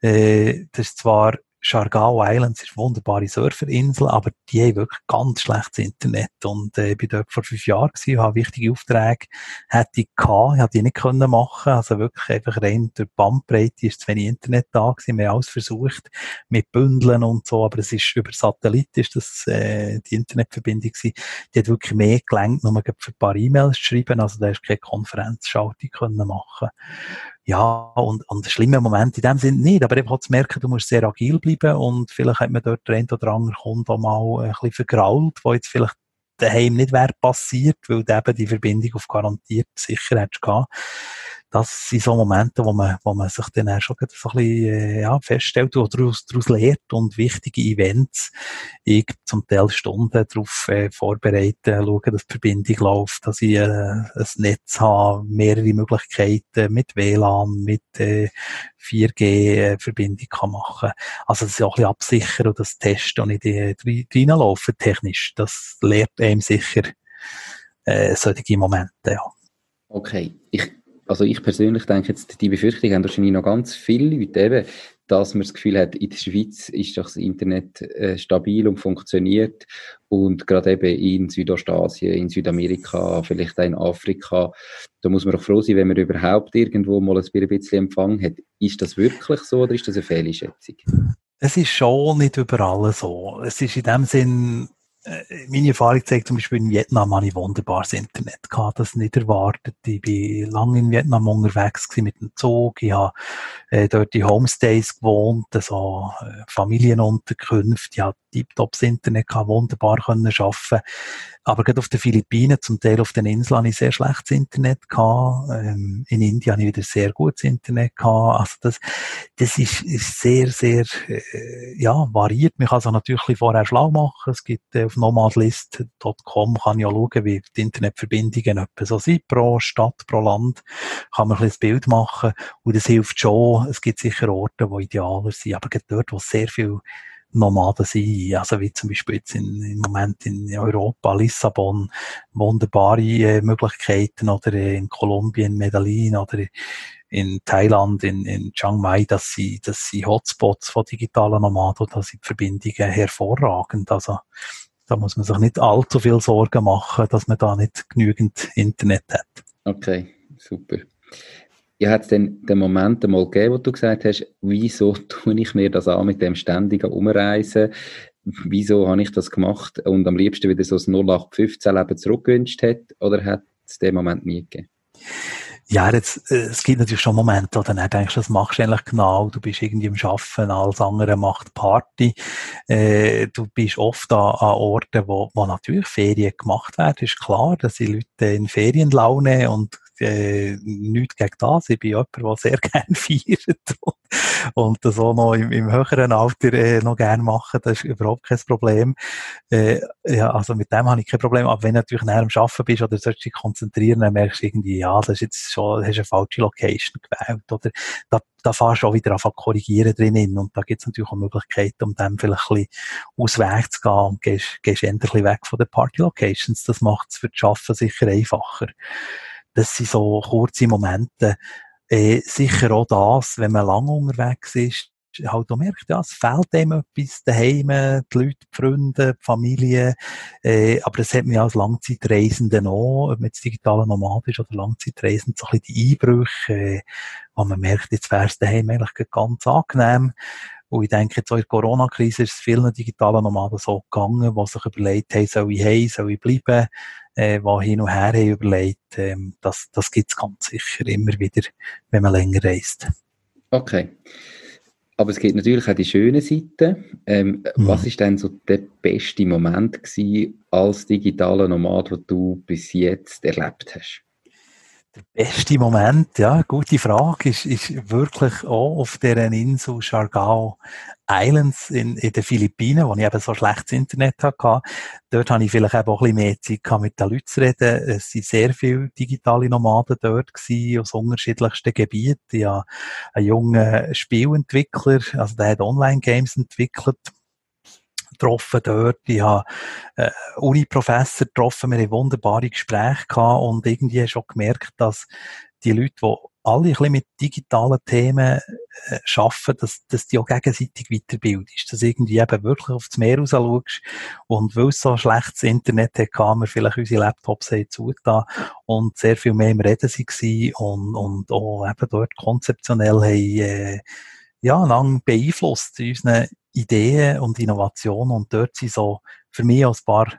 Äh, das ist zwar Chargao Islands ist eine wunderbare Surferinsel, aber die haben wirklich ganz schlechtes Internet. Und äh, ich bin dort vor fünf Jahren gewesen, habe wichtige Aufträge, hätte ich gehabt, hätte ich nicht können machen. Also wirklich einfach rein durch Bandbreite ist zu wenig Internet da gewesen. Wir haben alles versucht, mit Bündeln und so, aber es ist über Satellit ist das, äh, die Internetverbindung gewesen. Die hat wirklich mehr gelenkt, nur für ein paar E-Mails zu schreiben. Also da du keine Konferenzschaltung können machen ja, und, und schlimme Momente in dem Sinne nicht, aber einfach zu merken, du musst sehr agil bleiben und vielleicht hat man dort der ein oder andere Kunde auch mal ein bisschen vergrault, wo jetzt vielleicht daheim nicht wäre passiert, weil du eben die Verbindung auf garantiert sicher hättest gehabt das sind so Momente, wo man, wo man sich dann schon so ein bisschen, äh, ja, feststellt oder daraus, daraus lernt und wichtige Events, ich zum Teil Stunden darauf äh, vorbereiten, schauen, dass die Verbindung läuft, dass ich äh, ein Netz habe, mehrere Möglichkeiten mit WLAN, mit äh, 4G-Verbindung äh, kann machen. Also das ist auch ein bisschen absichern und das Testen und nicht äh, reinlaufen technisch. Das lehrt einem sicher äh, solche Momente, ja. Okay, ich Also ich persönlich denke jetzt, die Befürchtung haben wahrscheinlich noch ganz viele Leute eben, dass man das Gefühl hat, in der Schweiz ist doch das Internet äh, stabil und funktioniert und gerade eben in Südostasien, in Südamerika, vielleicht auch in Afrika, da muss man doch froh sein, wenn man überhaupt irgendwo mal ein bisschen Empfang hat. Ist das wirklich so oder ist das eine Fehlschätzung? Es ist schon nicht überall so. Es ist in dem Sinn meine Erfahrung zeigt zum Beispiel in Vietnam habe ich wunderbares Internet gehabt, das nicht erwartet. Ich bin lange in Vietnam unterwegs mit dem Zug. Ich habe äh, dort die Homestays gewohnt, so äh, Familienunterkünfte. Ich habe tiptops Internet gehabt, wunderbar können arbeiten. Aber gerade auf den Philippinen, zum Teil auf den Inseln, habe ich sehr schlechtes Internet gehabt. Ähm, in Indien habe ich wieder sehr gutes Internet gehabt. Also das, das ist, ist sehr, sehr, äh, ja, variiert. Man kann es natürlich vorher schlau machen. Es gibt äh, nomadlist.com kann auch schauen, wie die Internetverbindungen etwa so sind pro Stadt, pro Land. Kann man ein bisschen Bild machen. Und das hilft schon. Es gibt sicher Orte, die idealer sind. Aber gerade dort, wo sehr viel Nomaden sein. Also wie zum Beispiel jetzt in, im Moment in Europa, Lissabon, wunderbare äh, Möglichkeiten oder äh, in Kolumbien, Medellin oder in Thailand, in, in Chiang Mai, dass sie, dass sie Hotspots von digitalen Nomaden, da sind die Verbindungen hervorragend. Also da muss man sich nicht allzu viel Sorgen machen, dass man da nicht genügend Internet hat. Okay, super ja, hat es denn den Moment einmal gegeben, wo du gesagt hast, wieso tue ich mir das an mit dem ständigen Umreisen? Wieso habe ich das gemacht und am liebsten wieder so das 0815-Leben zurückgewünscht hat? Oder hat es den Moment nie gegeben? Ja, jetzt, äh, es gibt natürlich schon Momente, wo du dann denkst, das machst du eigentlich genau, du bist irgendwie im Schaffen, alles andere macht Party. Äh, du bist oft an, an Orten, wo, wo natürlich Ferien gemacht werden, ist klar, dass die Leute in Ferienlaune und äh, nichts gegen das. Ich bin jemand, der sehr gerne feiert und das auch noch im, im höheren Alter äh, noch gerne machen. Das ist überhaupt kein Problem. Äh, ja, also mit dem habe ich kein Problem. Aber wenn du natürlich näher am Arbeiten bist oder sollst dich konzentrieren, dann merkst du irgendwie, ja, das ist jetzt schon, hast eine falsche Location gewählt. Oder da, da fährst du auch wieder an korrigieren drinnen. Und da gibt es natürlich auch Möglichkeiten, um dem vielleicht ein bisschen aus zu gehen und gehst, gehst endlich weg von den Party Locations. Das macht es für das Arbeiten sicher einfacher. Das sind so kurze Momente. Äh, sicher auch das, wenn man lange unterwegs ist, halt auch merkt, ja, es fehlt einem etwas daheim, die Leute, die Freunde, die Familie, äh, aber das hat mir als Langzeitreisende noch, ob man jetzt digitaler Nomad ist oder Langzeitreisend, so ein bisschen die Einbrüche, äh, wo man merkt, jetzt wäre es daheim eigentlich ganz angenehm. Und ich denke, jetzt auch in der Corona-Krise ist es vielen digitalen Nomaden so gegangen, die sich überlegt haben, soll ich heim, soll ich bleiben, äh, die hin und her haben überlegt, ähm, das, das gibt es ganz sicher immer wieder, wenn man länger reist. Okay. Aber es gibt natürlich auch die schönen Seiten. Ähm, mhm. Was ist denn so der beste Moment gewesen als digitaler Nomad, den du bis jetzt erlebt hast? Der beste Moment, ja, gute Frage, ist, ist wirklich auch auf deren Insel Siargao Islands in, in den Philippinen, wo ich eben so schlechtes Internet hatte. Dort habe ich vielleicht eben auch ein bisschen mehr Zeit mit den Leuten zu reden. Es sind sehr viele digitale Nomaden dort gewesen, aus unterschiedlichsten Gebieten. Ich habe einen jungen Spielentwickler, also der hat Online-Games entwickelt, getroffen dort. Ich habe äh, Uni-Professor getroffen. Wir haben wunderbare Gespräche gehabt und irgendwie schon gemerkt, dass die Leute, die alle ein bisschen mit digitalen Themen äh, arbeiten, dass, dass die auch gegenseitig weiterbildest. Dass irgendwie eben wirklich aufs Meer raus schaust und weil es so schlechtes Internet hat, haben wir vielleicht unsere Laptops zugetan und sehr viel mehr im Reden waren und, und auch eben dort konzeptionell haben, äh, ja, lang beeinflusst in unseren Ideen und Innovationen und dort sind so für mich auch ein paar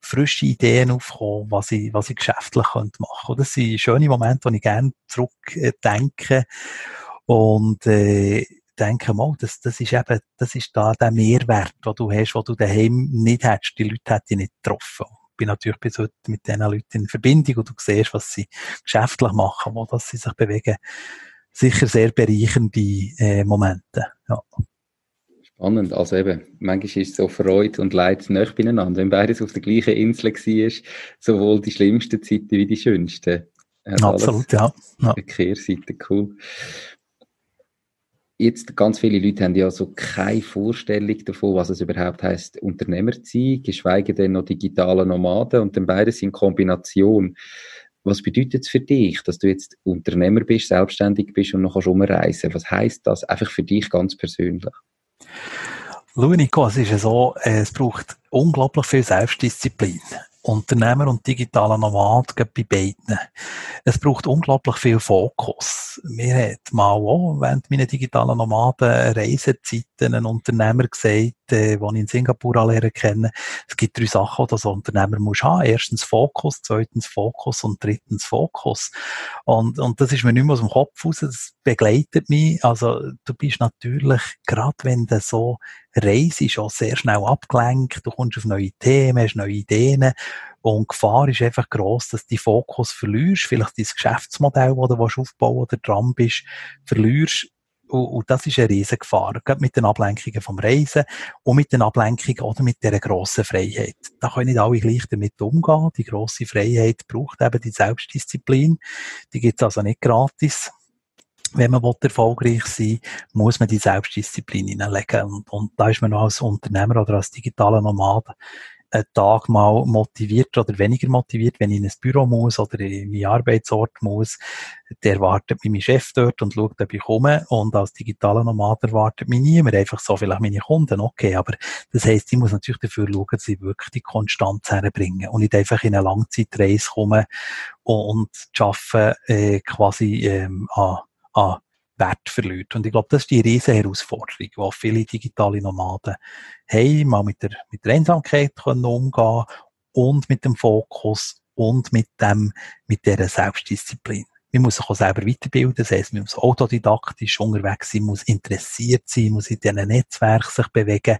frische Ideen aufgekommen, was ich, was ich geschäftlich könnte machen könnte. Das sind schöne Momente, die ich gerne zurückdenke und äh, denke mal, das, das ist eben, das ist da der Mehrwert, den du hast, den du daheim nicht hättest. Die Leute hätten dich nicht getroffen. Ich bin natürlich bis heute mit diesen Leuten in Verbindung und du siehst, was sie geschäftlich machen, wo dass sie sich bewegen. Sicher sehr bereichernde äh, Momente. Ja. Spannend. Also eben, manchmal ist es so Freude und Leid nicht beieinander. Wenn beides auf der gleichen Insel war, sowohl die schlimmsten Zeiten wie die schönsten. Absolut, ja. ja. Die Kehrseite, cool. Jetzt, ganz viele Leute haben ja so keine Vorstellung davon, was es überhaupt heißt, Unternehmer zu sein, geschweige denn noch digitale Nomaden und dann beides in Kombination. was bedeutet es für dich, dass du jetzt Unternehmer bist, selbstständig bist und noch umreisen Was heißt das einfach für dich ganz persönlich? Schau, Nico, es ist so, es braucht unglaublich viel Selbstdisziplin. Unternehmer und digitaler Nomad bei beiden. Es braucht unglaublich viel Fokus. Mir hat mal auch während meiner digitalen Nomaden Reisezeiten ein Unternehmer gesagt, äh, den ich in Singapur lernen kenne, es gibt drei Sachen, die ein Unternehmer muss haben. Erstens Fokus, zweitens Fokus und drittens Fokus. Und, und das ist mir nicht mehr aus dem Kopf raus, das begleitet mich. Also du bist natürlich, gerade wenn du so reist, schon sehr schnell abgelenkt, du kommst auf neue Themen, hast neue Ideen und die Gefahr ist einfach gross, dass du die Fokus verlierst, vielleicht dein Geschäftsmodell, das du aufbauen oder dran bist, verlierst und, das ist eine riesige Gefahr, mit den Ablenkungen vom Reisen und mit den Ablenkungen oder mit dieser grossen Freiheit. Da können nicht alle gleich damit umgehen. Die grosse Freiheit braucht eben die Selbstdisziplin. Die gibt es also nicht gratis wenn man erfolgreich sein will, muss man die Selbstdisziplin hineinlegen. Und, und da ist man auch als Unternehmer oder als digitaler Nomad einen Tag mal motiviert oder weniger motiviert, wenn ich in ein Büro muss oder in meinen Arbeitsort muss. Der wartet mein Chef dort und schaut, ob ich komme. Und als digitaler Nomad erwartet mich niemand. Einfach so vielleicht meine Kunden, okay. Aber das heisst, ich muss natürlich dafür schauen, dass ich wirklich die Konstanz herbringen und nicht einfach in eine Langzeitreise komme und, und arbeiten äh, quasi ähm, an, an Wert verliert. Und ich glaube, das ist die riesige Herausforderung, die viele digitale Nomaden haben, mal mit der, mit der Einsamkeit können umgehen und mit dem Fokus und mit dem, mit dieser Selbstdisziplin. Man muss sich auch selber weiterbilden, das heisst, man muss autodidaktisch unterwegs sein, muss interessiert sein, muss in diesen Netzwerken sich bewegen.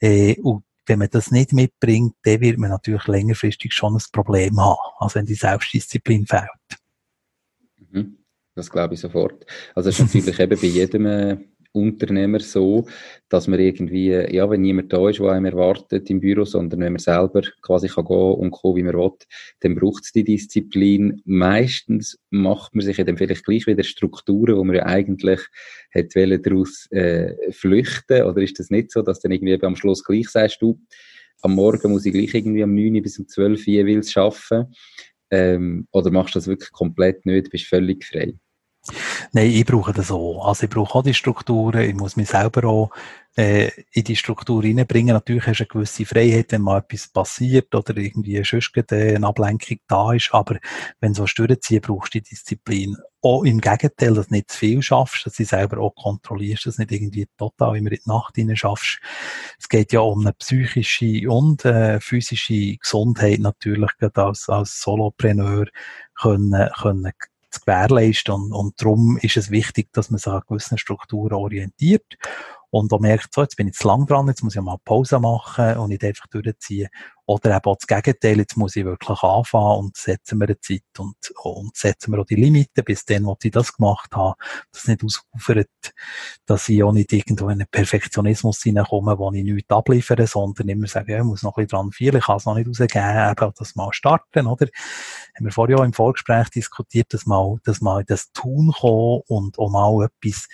Äh, und wenn man das nicht mitbringt, dann wird man natürlich längerfristig schon ein Problem haben, also wenn die Selbstdisziplin fehlt. Mhm. Das glaube ich sofort. Also es ist natürlich eben bei jedem äh, Unternehmer so, dass man irgendwie, ja, wenn niemand da ist, der einem erwartet im Büro, sondern wenn man selber quasi kann gehen und kommen, wie man will, dann braucht es die Disziplin. Meistens macht man sich dann vielleicht gleich wieder Strukturen, wo man ja eigentlich hätte daraus äh, flüchten Oder ist das nicht so, dass dann irgendwie am Schluss gleich sagst du, am Morgen muss ich gleich irgendwie am 9 bis um 12 Uhr jeweils arbeiten? Ähm, oder machst du das wirklich komplett nicht, bist völlig frei? Nein, ich brauche das auch. Also ich brauche auch die Strukturen, ich muss mich selber auch äh, in die Struktur reinbringen. Natürlich hast du eine gewisse Freiheit, wenn mal etwas passiert oder irgendwie sonst eine Ablenkung da ist, aber wenn du so durchziehen brauchst du die Disziplin. Auch im Gegenteil, dass du nicht zu viel schaffst, dass du selber auch kontrollierst, dass du nicht irgendwie total immer in die Nacht hinein schaffst. Es geht ja um eine psychische und äh, physische Gesundheit natürlich, gerade als, als Solopreneur können, können zu gewährleisten. Und, und darum ist es wichtig, dass man sich an gewissen Strukturen orientiert und auch merkt, so, jetzt bin ich zu lang dran, jetzt muss ich mal Pause machen und nicht einfach durchziehen. Oder eben auch das Gegenteil, jetzt muss ich wirklich anfangen und setzen wir eine Zeit und, und setzen wir auch die Limiten, bis dann, wo ich das gemacht habe, dass es nicht ausufert, dass ich auch nicht irgendwo in einen Perfektionismus hineinkomme, wo ich nichts abliefere, sondern immer sage, ja, ich muss noch ein bisschen dran fehlen, ich kann es noch nicht rausgeben, eben das mal starten, oder? Haben wir vorher auch im Vorgespräch diskutiert, dass mal, dass mal das Tun kommen und auch mal etwas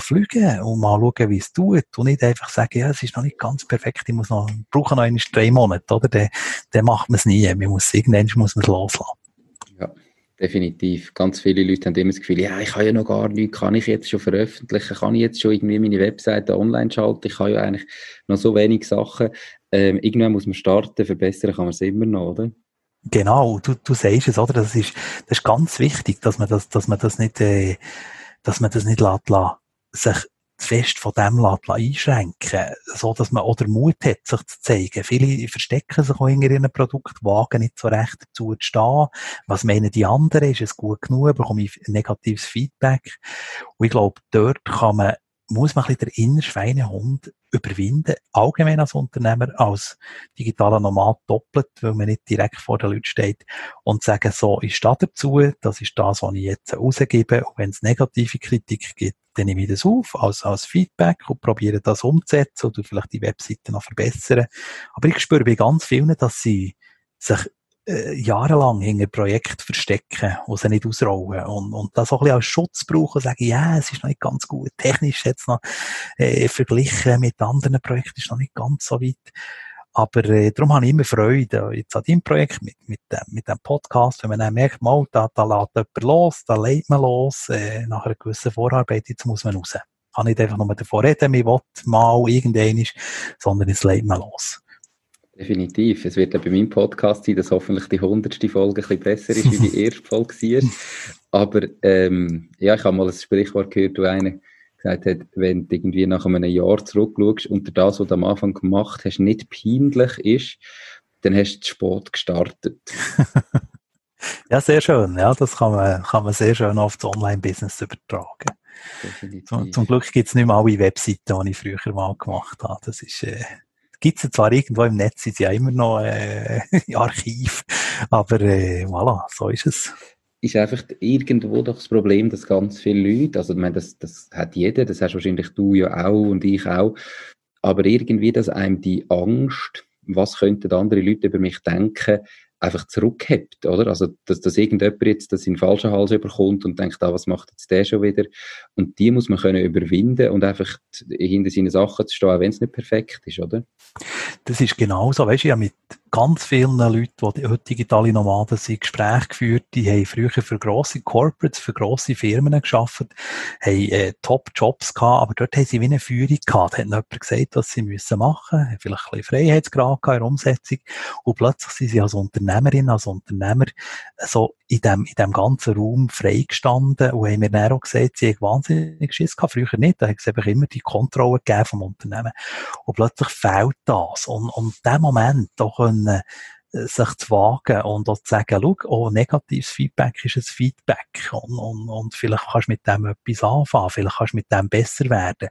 fliegen und mal schauen, wie es tut und nicht einfach sagen, ja, es ist noch nicht ganz perfekt, ich muss noch, brauche noch einen drei Monate, oder? Dann, dann macht man es nie. Man muss, irgendwann muss man es loslassen. Ja, definitiv. Ganz viele Leute haben immer das Gefühl, ja, ich habe ja noch gar nichts, kann ich jetzt schon veröffentlichen, kann ich jetzt schon irgendwie meine Webseite online schalten, ich habe ja eigentlich noch so wenig Sachen. Ähm, irgendwann muss man starten, verbessern kann man es immer noch, oder? Genau, du, du sagst es, oder? Das ist, das ist ganz wichtig, dass man das, dass man das nicht, äh, dass man das nicht lässt, lässt sich fest von dem einschränken so dass man oder Mut hat, sich zu zeigen. Viele verstecken sich auch in ihrem Produkt, wagen nicht so recht dazu zu stehen. Was meinen die anderen? Ist es gut genug? Bekomme ich negatives Feedback? Und ich glaube, dort kann man muss man ein bisschen den inneren Schweinehund überwinden, allgemein als Unternehmer, als digitaler Nomad doppelt, weil man nicht direkt vor den Leuten steht und sagen, so, ich stehe dazu, das ist das, was ich jetzt rausgebe und wenn es negative Kritik gibt, dann nehme ich das auf als, als Feedback und probiere das umzusetzen oder vielleicht die Webseite noch verbessern. Aber ich spüre bei ganz vielen, dass sie sich äh, jahrelang hinter Projekt verstecken und sie nicht ausrollen und, und das auch ein bisschen als Schutz brauchen und sagen, ja, es ist noch nicht ganz gut, technisch jetzt noch äh, verglichen mit anderen Projekten ist noch nicht ganz so weit. Aber äh, darum habe ich immer Freude jetzt an deinem Projekt mit, mit, dem, mit dem Podcast, wenn man dann merkt, mal, da, da lädt jemand los, da lädt man los, äh, nach einer gewissen Vorarbeit, jetzt muss man raus. Kann nicht einfach nur davon reden, ich will mal irgendein sondern es lädt man los. Definitiv. Es wird ja bei meinem Podcast sein, dass hoffentlich die hundertste Folge ein bisschen besser ist, wie die erste Folge war. Aber ähm, ja, ich habe mal ein Sprichwort gehört, wo einer gesagt hat, wenn du irgendwie nach einem Jahr zurückschaust und das, was du am Anfang gemacht hast, nicht peinlich ist, dann hast du zu spät gestartet. ja, sehr schön. Ja, das kann man, kann man sehr schön auf das Online-Business übertragen. Zum, zum, Glück gibt es nicht mehr alle Webseiten, die ich früher mal gemacht habe. Das ist, äh, gibt es zwar irgendwo im Netz, sind ja immer noch äh, Archiv, aber äh, voilà, so ist es. Ist einfach irgendwo doch das Problem, dass ganz viele Leute, also ich meine, das, das hat jeder, das hast wahrscheinlich du ja auch und ich auch, aber irgendwie, dass einem die Angst, was könnten andere Leute über mich denken, einfach zurückhebt, oder? Also, dass, dass irgendjemand jetzt das in den falschen Hals überkommt und denkt, ah, was macht jetzt der schon wieder? Und die muss man können überwinden und einfach hinter seinen Sachen zu stehen, auch wenn es nicht perfekt ist, oder? Das ist genauso, weißt du, ja mit ganz vielen Leuten, die heute digitale Nomaden sind, Gespräche geführt, die haben früher für grosse Corporates, für grosse Firmen geschafft, haben äh, Top-Jobs gehabt, aber dort haben sie wie eine Führung gehabt. Da hat jemand gesagt, was sie müssen machen, haben vielleicht ein bisschen Freiheitsgrad gehabt in der Umsetzung und plötzlich sind sie als Unternehmerin, als Unternehmer so in dem, in dem ganzen Raum freigestanden und haben mir dann auch gesagt, sie haben wahnsinnig Schiss gehabt, früher nicht, da hat es einfach immer die Kontrolle gegeben vom Unternehmen. Und plötzlich fehlt das. Und, und in dem Moment, da können, äh, sich zu wagen und auch zu sagen, schau, oh, negatives Feedback ist ein Feedback. Und, und, und vielleicht kannst du mit dem etwas anfangen, vielleicht kannst du mit dem besser werden.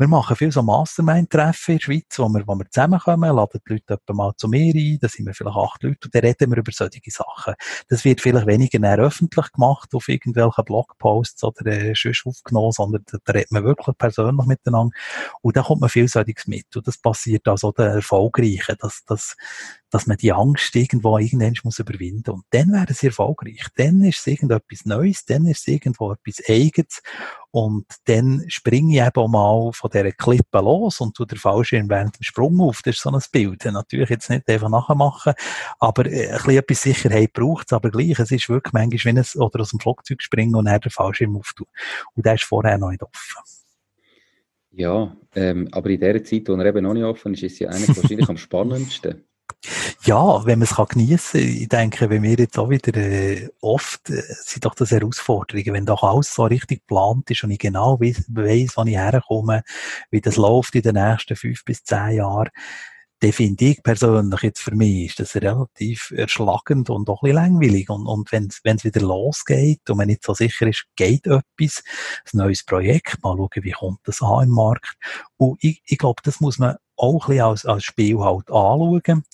Wir machen viel so Mastermind-Treffen in der Schweiz, wo wir, wo wir zusammenkommen, laden die Leute etwa mal zu mir ein, da sind wir vielleicht acht Leute und dann reden wir über solche Sachen. Das wird vielleicht weniger öffentlich gemacht auf irgendwelchen Blogposts oder äh, sonst aufgenommen, sondern da, redet man wirklich persönlich miteinander und da kommt man viel solches mit und das passiert also der Erfolgreichen, dass, dass, dass man die Angst irgendwo irgendwann muss überwinden und dann werden sie erfolgreich. Dann ist es irgendetwas Neues, dann ist es irgendwo etwas Eigenes und dann springe ich eben mal von dieser Klippe los und tu der Fallschirm während dem Sprung auf. Das ist so ein Bild. Natürlich jetzt nicht einfach nachmachen, aber äh, ein bisschen etwas Sicherheit braucht es, aber gleich. Es ist wirklich manchmal, wenn es oder aus dem Flugzeug springen und dann den Fallschirm auftun. Und der ist vorher noch nicht offen. Ja, ähm, aber in der Zeit, wo er eben noch nicht offen ist, ist es ja eigentlich wahrscheinlich am spannendsten. Ja, wenn man es geniessen kann. Ich denke, wenn wir jetzt auch wieder äh, oft, äh, sind doch das Herausforderungen, wenn doch alles so richtig geplant ist und ich genau weiss, weiss wann ich herkomme, wie das läuft in den nächsten fünf bis zehn Jahren, dann finde ich persönlich jetzt für mich ist das relativ erschlagend und auch ein bisschen langweilig. Und, und wenn es wieder losgeht und man nicht so sicher ist, geht etwas, ein neues Projekt, mal schauen, wie kommt das an im Markt. Und ich, ich glaube, das muss man auch ein bisschen als, als Spiel halt anschauen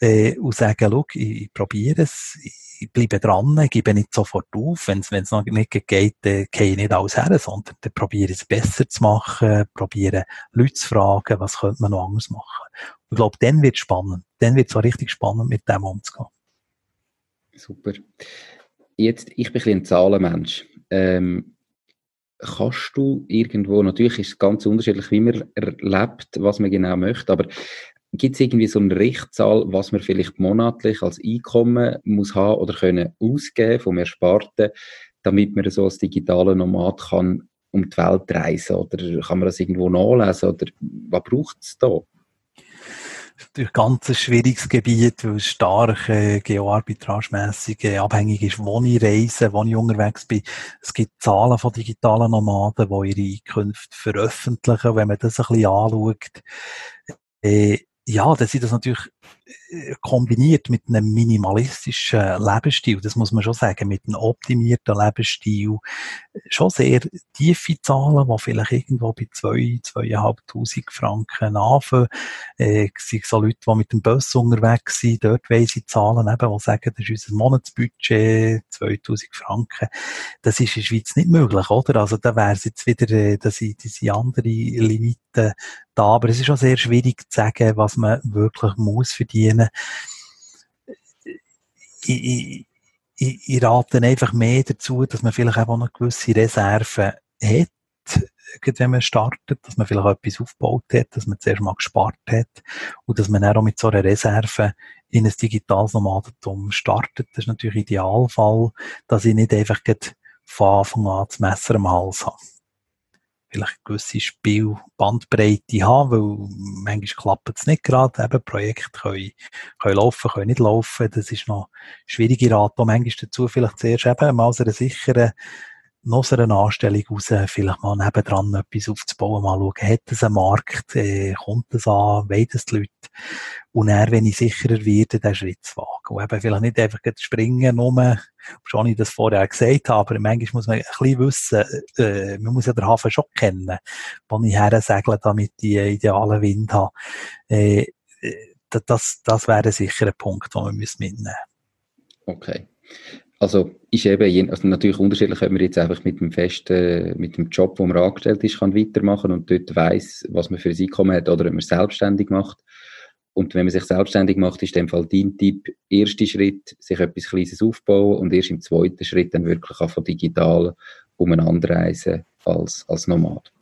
äh, und sagen, schau, ich, ich probiere es, ich bleibe dran, gebe nicht sofort auf, wenn es noch nicht geht, gehe ich nicht alles her, sondern probiere es besser zu machen, probiere Leute zu fragen, was könnte man noch anders machen. Ich glaube, dann wird es spannend, dann wird es richtig spannend, mit dem umzugehen. Super. Jetzt, ich bin ein, ein Zahlenmensch. Ähm, kannst du irgendwo, natürlich ist es ganz unterschiedlich, wie man erlebt, was man genau möchte, aber gibt es irgendwie so eine Richtzahl, was man vielleicht monatlich als Einkommen muss haben oder können ausgeben vom Ersparten, damit man so als digitaler Nomad kann um die Welt reisen oder kann man das irgendwo nachlesen oder was braucht es da? Durch ganz ein schwieriges Gebiet, weil es stark äh, geoarbitragemässig äh, abhängig ist, wo ich reise, wo ich unterwegs bin. Es gibt Zahlen von digitalen Nomaden, die ihre Einkünfte veröffentlichen. Wenn man das ein bisschen anschaut, äh, ja, dann sind das natürlich kombiniert mit einem minimalistischen Lebensstil, das muss man schon sagen, mit einem optimierten Lebensstil, schon sehr tiefe Zahlen, die vielleicht irgendwo bei zwei, zweieinhalbtausend Franken anfangen. Äh, sind so Leute, die mit dem Bus unterwegs sind, dort weiss ich Zahlen eben, die sagen, das ist unser Monatsbudget, 2000 Franken. Das ist in der Schweiz nicht möglich, oder? Also da wäre es jetzt wieder, äh, sind diese andere Limiten da, aber es ist auch sehr schwierig zu sagen, was man wirklich muss verdienen. Ich, ich, ich, ich rate einfach mehr dazu, dass man vielleicht auch noch gewisse Reserven hat, wenn man startet, dass man vielleicht etwas aufgebaut hat, dass man zuerst mal gespart hat und dass man dann auch mit so einer Reserve in ein digitales Nomadentum startet. Das ist natürlich Idealfall, dass ich nicht einfach von Anfang an das Messer am Hals habe vielleicht eine gewisse Spielbandbreite haben, weil manchmal klappt es nicht gerade. Eben Projekte können, können laufen, können nicht laufen. Das ist noch schwierige Rat. Manchmal dazu vielleicht zuerst eben mal aus einer sicheren noch aus einer Anstellung raus, vielleicht mal nebendran etwas aufzubauen, mal schauen, hat es einen Markt, äh, kommt es an, wollen es die Leute? Und dann, wenn ich sicherer werde, den Schritt zu wagen. Und eben vielleicht nicht einfach springen, nur, schon ich das vorher gesagt habe, aber manchmal muss man ein bisschen wissen, äh, man muss ja den Hafen schon kennen, wo ich her segle, damit ich einen idealen Wind habe. Äh, das, das wäre sicher ein Punkt, den wir mitnehmen müssen. Okay. Also ist eben, also natürlich unterschiedlich, ob man jetzt einfach mit dem festen, mit dem Job, wo man angestellt ist, kann weitermachen und dort weiß, was man für ein Einkommen hat, oder ob man selbstständig macht. Und wenn man sich selbstständig macht, ist in dem Fall dein Tipp, erster Schritt, sich etwas Kleines aufbauen und erst im zweiten Schritt dann wirklich auch von digital umeinander reisen als, als Nomad.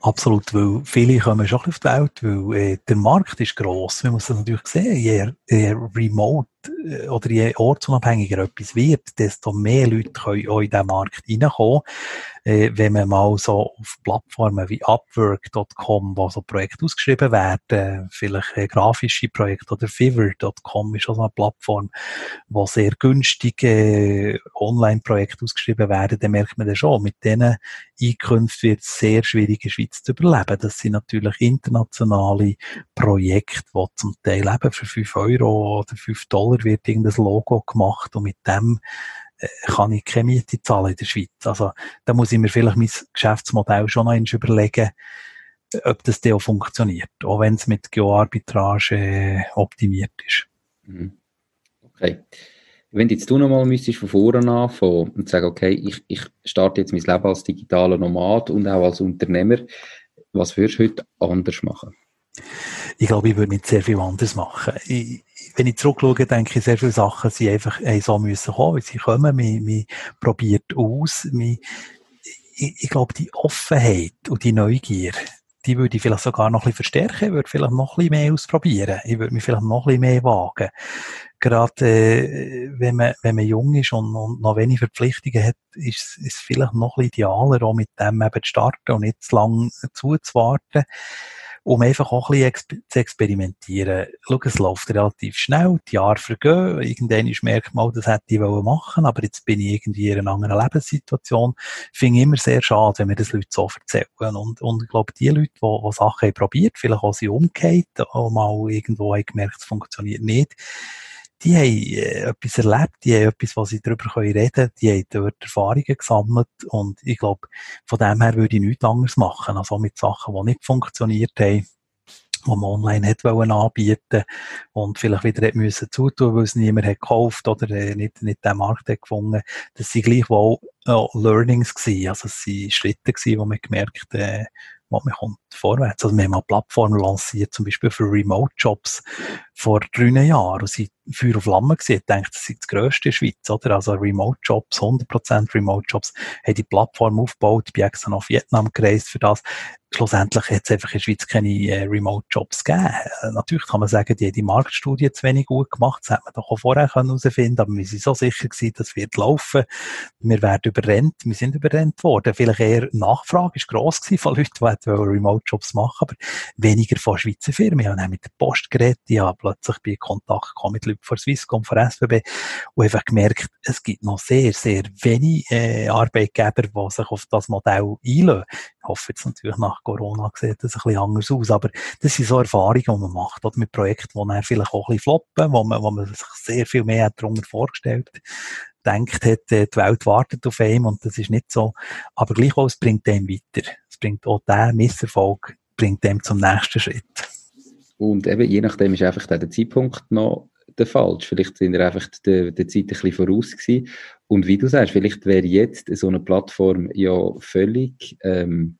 Absolut, weil viele kommen schon auf die Welt, weil äh, der Markt ist gross. Man muss das natürlich sehen. Je, je remote oder je ortsunabhängiger etwas wird, desto mehr Leute können auch in diesen Markt reinkommen äh, wenn man mal so auf Plattformen wie Upwork.com, wo so Projekte ausgeschrieben werden, vielleicht äh, grafische Projekte oder Fiverr.com ist auch so eine Plattform, wo sehr günstige Online-Projekte ausgeschrieben werden, dann merkt man das schon, mit diesen Einkünften wird es sehr schwierig in der Schweiz zu überleben. Das sind natürlich internationale Projekte, die zum Teil eben für 5 Euro oder 5 Dollar wird irgendein Logo gemacht und mit dem äh, kann ich keine Miete zahlen in der Schweiz. Also, da muss ich mir vielleicht mein Geschäftsmodell schon noch überlegen, ob das dann auch funktioniert, auch wenn es mit Geoarbitrage äh, optimiert ist. Mhm. Okay. Wenn jetzt du nochmal müsstest von vorne anfangen und sagen, okay, ich, ich starte jetzt mein Leben als digitaler Nomad und auch als Unternehmer, was würdest du heute anders machen? Ich glaube, ich würde nicht sehr viel anders machen. Ich, wenn ich zurückschaue, denke ich, sehr viele Sachen sind einfach so müssen kommen, wie sie kommen. Man, man probiert aus. Man, ich, ich glaube, die Offenheit und die Neugier, die würde ich vielleicht sogar noch ein bisschen verstärken. Würde vielleicht noch ein bisschen mehr ausprobieren. Ich würde mich vielleicht noch ein bisschen mehr wagen. Gerade äh, wenn, man, wenn man jung ist und, und noch wenig Verpflichtungen hat, ist es vielleicht noch ein bisschen idealer, auch mit dem eben zu starten und nicht zu lange zuzuwarten um einfach auch ein bisschen zu experimentieren. Schau, es läuft relativ schnell, die Jahre vergehen, irgendwann merkt man, das hätte ich machen aber jetzt bin ich irgendwie in einer anderen Lebenssituation. Finde immer sehr schade, wenn mir das Leute so erzählen. Und, und ich glaube, die Leute, die, die Sachen haben probiert, vielleicht auch sie umgekehrt, auch mal irgendwo haben gemerkt, es funktioniert nicht, die haben äh, etwas erlebt, die haben etwas, was sie darüber reden können, die haben dort Erfahrungen gesammelt und ich glaube, von dem her würde ich nichts anderes machen, also mit Sachen, die nicht funktioniert haben, die man online hat wollen anbieten und vielleicht wieder hat müssen zutun, weil es niemand hat gekauft oder äh, nicht, nicht den Markt hat gefunden. Das sind gleichwohl äh, Learnings gewesen, also es sind Schritte gewesen, wo man gemerkt, äh, wo man kommt vorwärts. Also wir haben eine Plattform lanciert, zum Beispiel für Remote-Jobs vor drei Jahren und sie Feuer auf Flammen gesehen. Ich denke, das ist das grösste in der Schweiz, oder? Also Remote-Jobs, 100% Remote-Jobs, haben die Plattform aufgebaut, bin extra nach Vietnam gereist für das. Schlussendlich hat es einfach in der Schweiz keine äh, Remote-Jobs gegeben. Äh, natürlich kann man sagen, die haben die Marktstudie zu wenig gut gemacht, das hätte man doch auch vorher herausfinden können, aber wir sind so sicher gewesen, das wird laufen. Wir werden überrennt, wir sind überrennt worden. Vielleicht eher Nachfrage ist gross gewesen von Leuten, die Remote-Jobs machen, aber weniger von Schweizer Firmen. Ich habe mit der Post geredet, ich habe plötzlich bei Kontakt gekommen mit Leuten von Swisscom, von SBB und einfach gemerkt, es gibt noch sehr, sehr wenig äh, Arbeitgeber, die sich auf das Modell einlösen. Ich hoffe jetzt natürlich nach Corona sieht das ein bisschen anders aus, aber das sind so Erfahrungen, die man macht, oder mit Projekten, die dann vielleicht auch ein bisschen floppen, wo man, wo man sich sehr viel mehr darunter vorgestellt denkt hat, äh, die Welt wartet auf einen und das ist nicht so. Aber gleichwohl, es bringt dem weiter. Es bringt auch der Misserfolg, bringt dem zum nächsten Schritt. Und eben, je nachdem ist einfach der Zeitpunkt noch der falsch. Vielleicht sind wir einfach der, der Zeit ein bisschen voraus gewesen. Und wie du sagst, vielleicht wäre jetzt so eine Plattform ja völlig, ähm,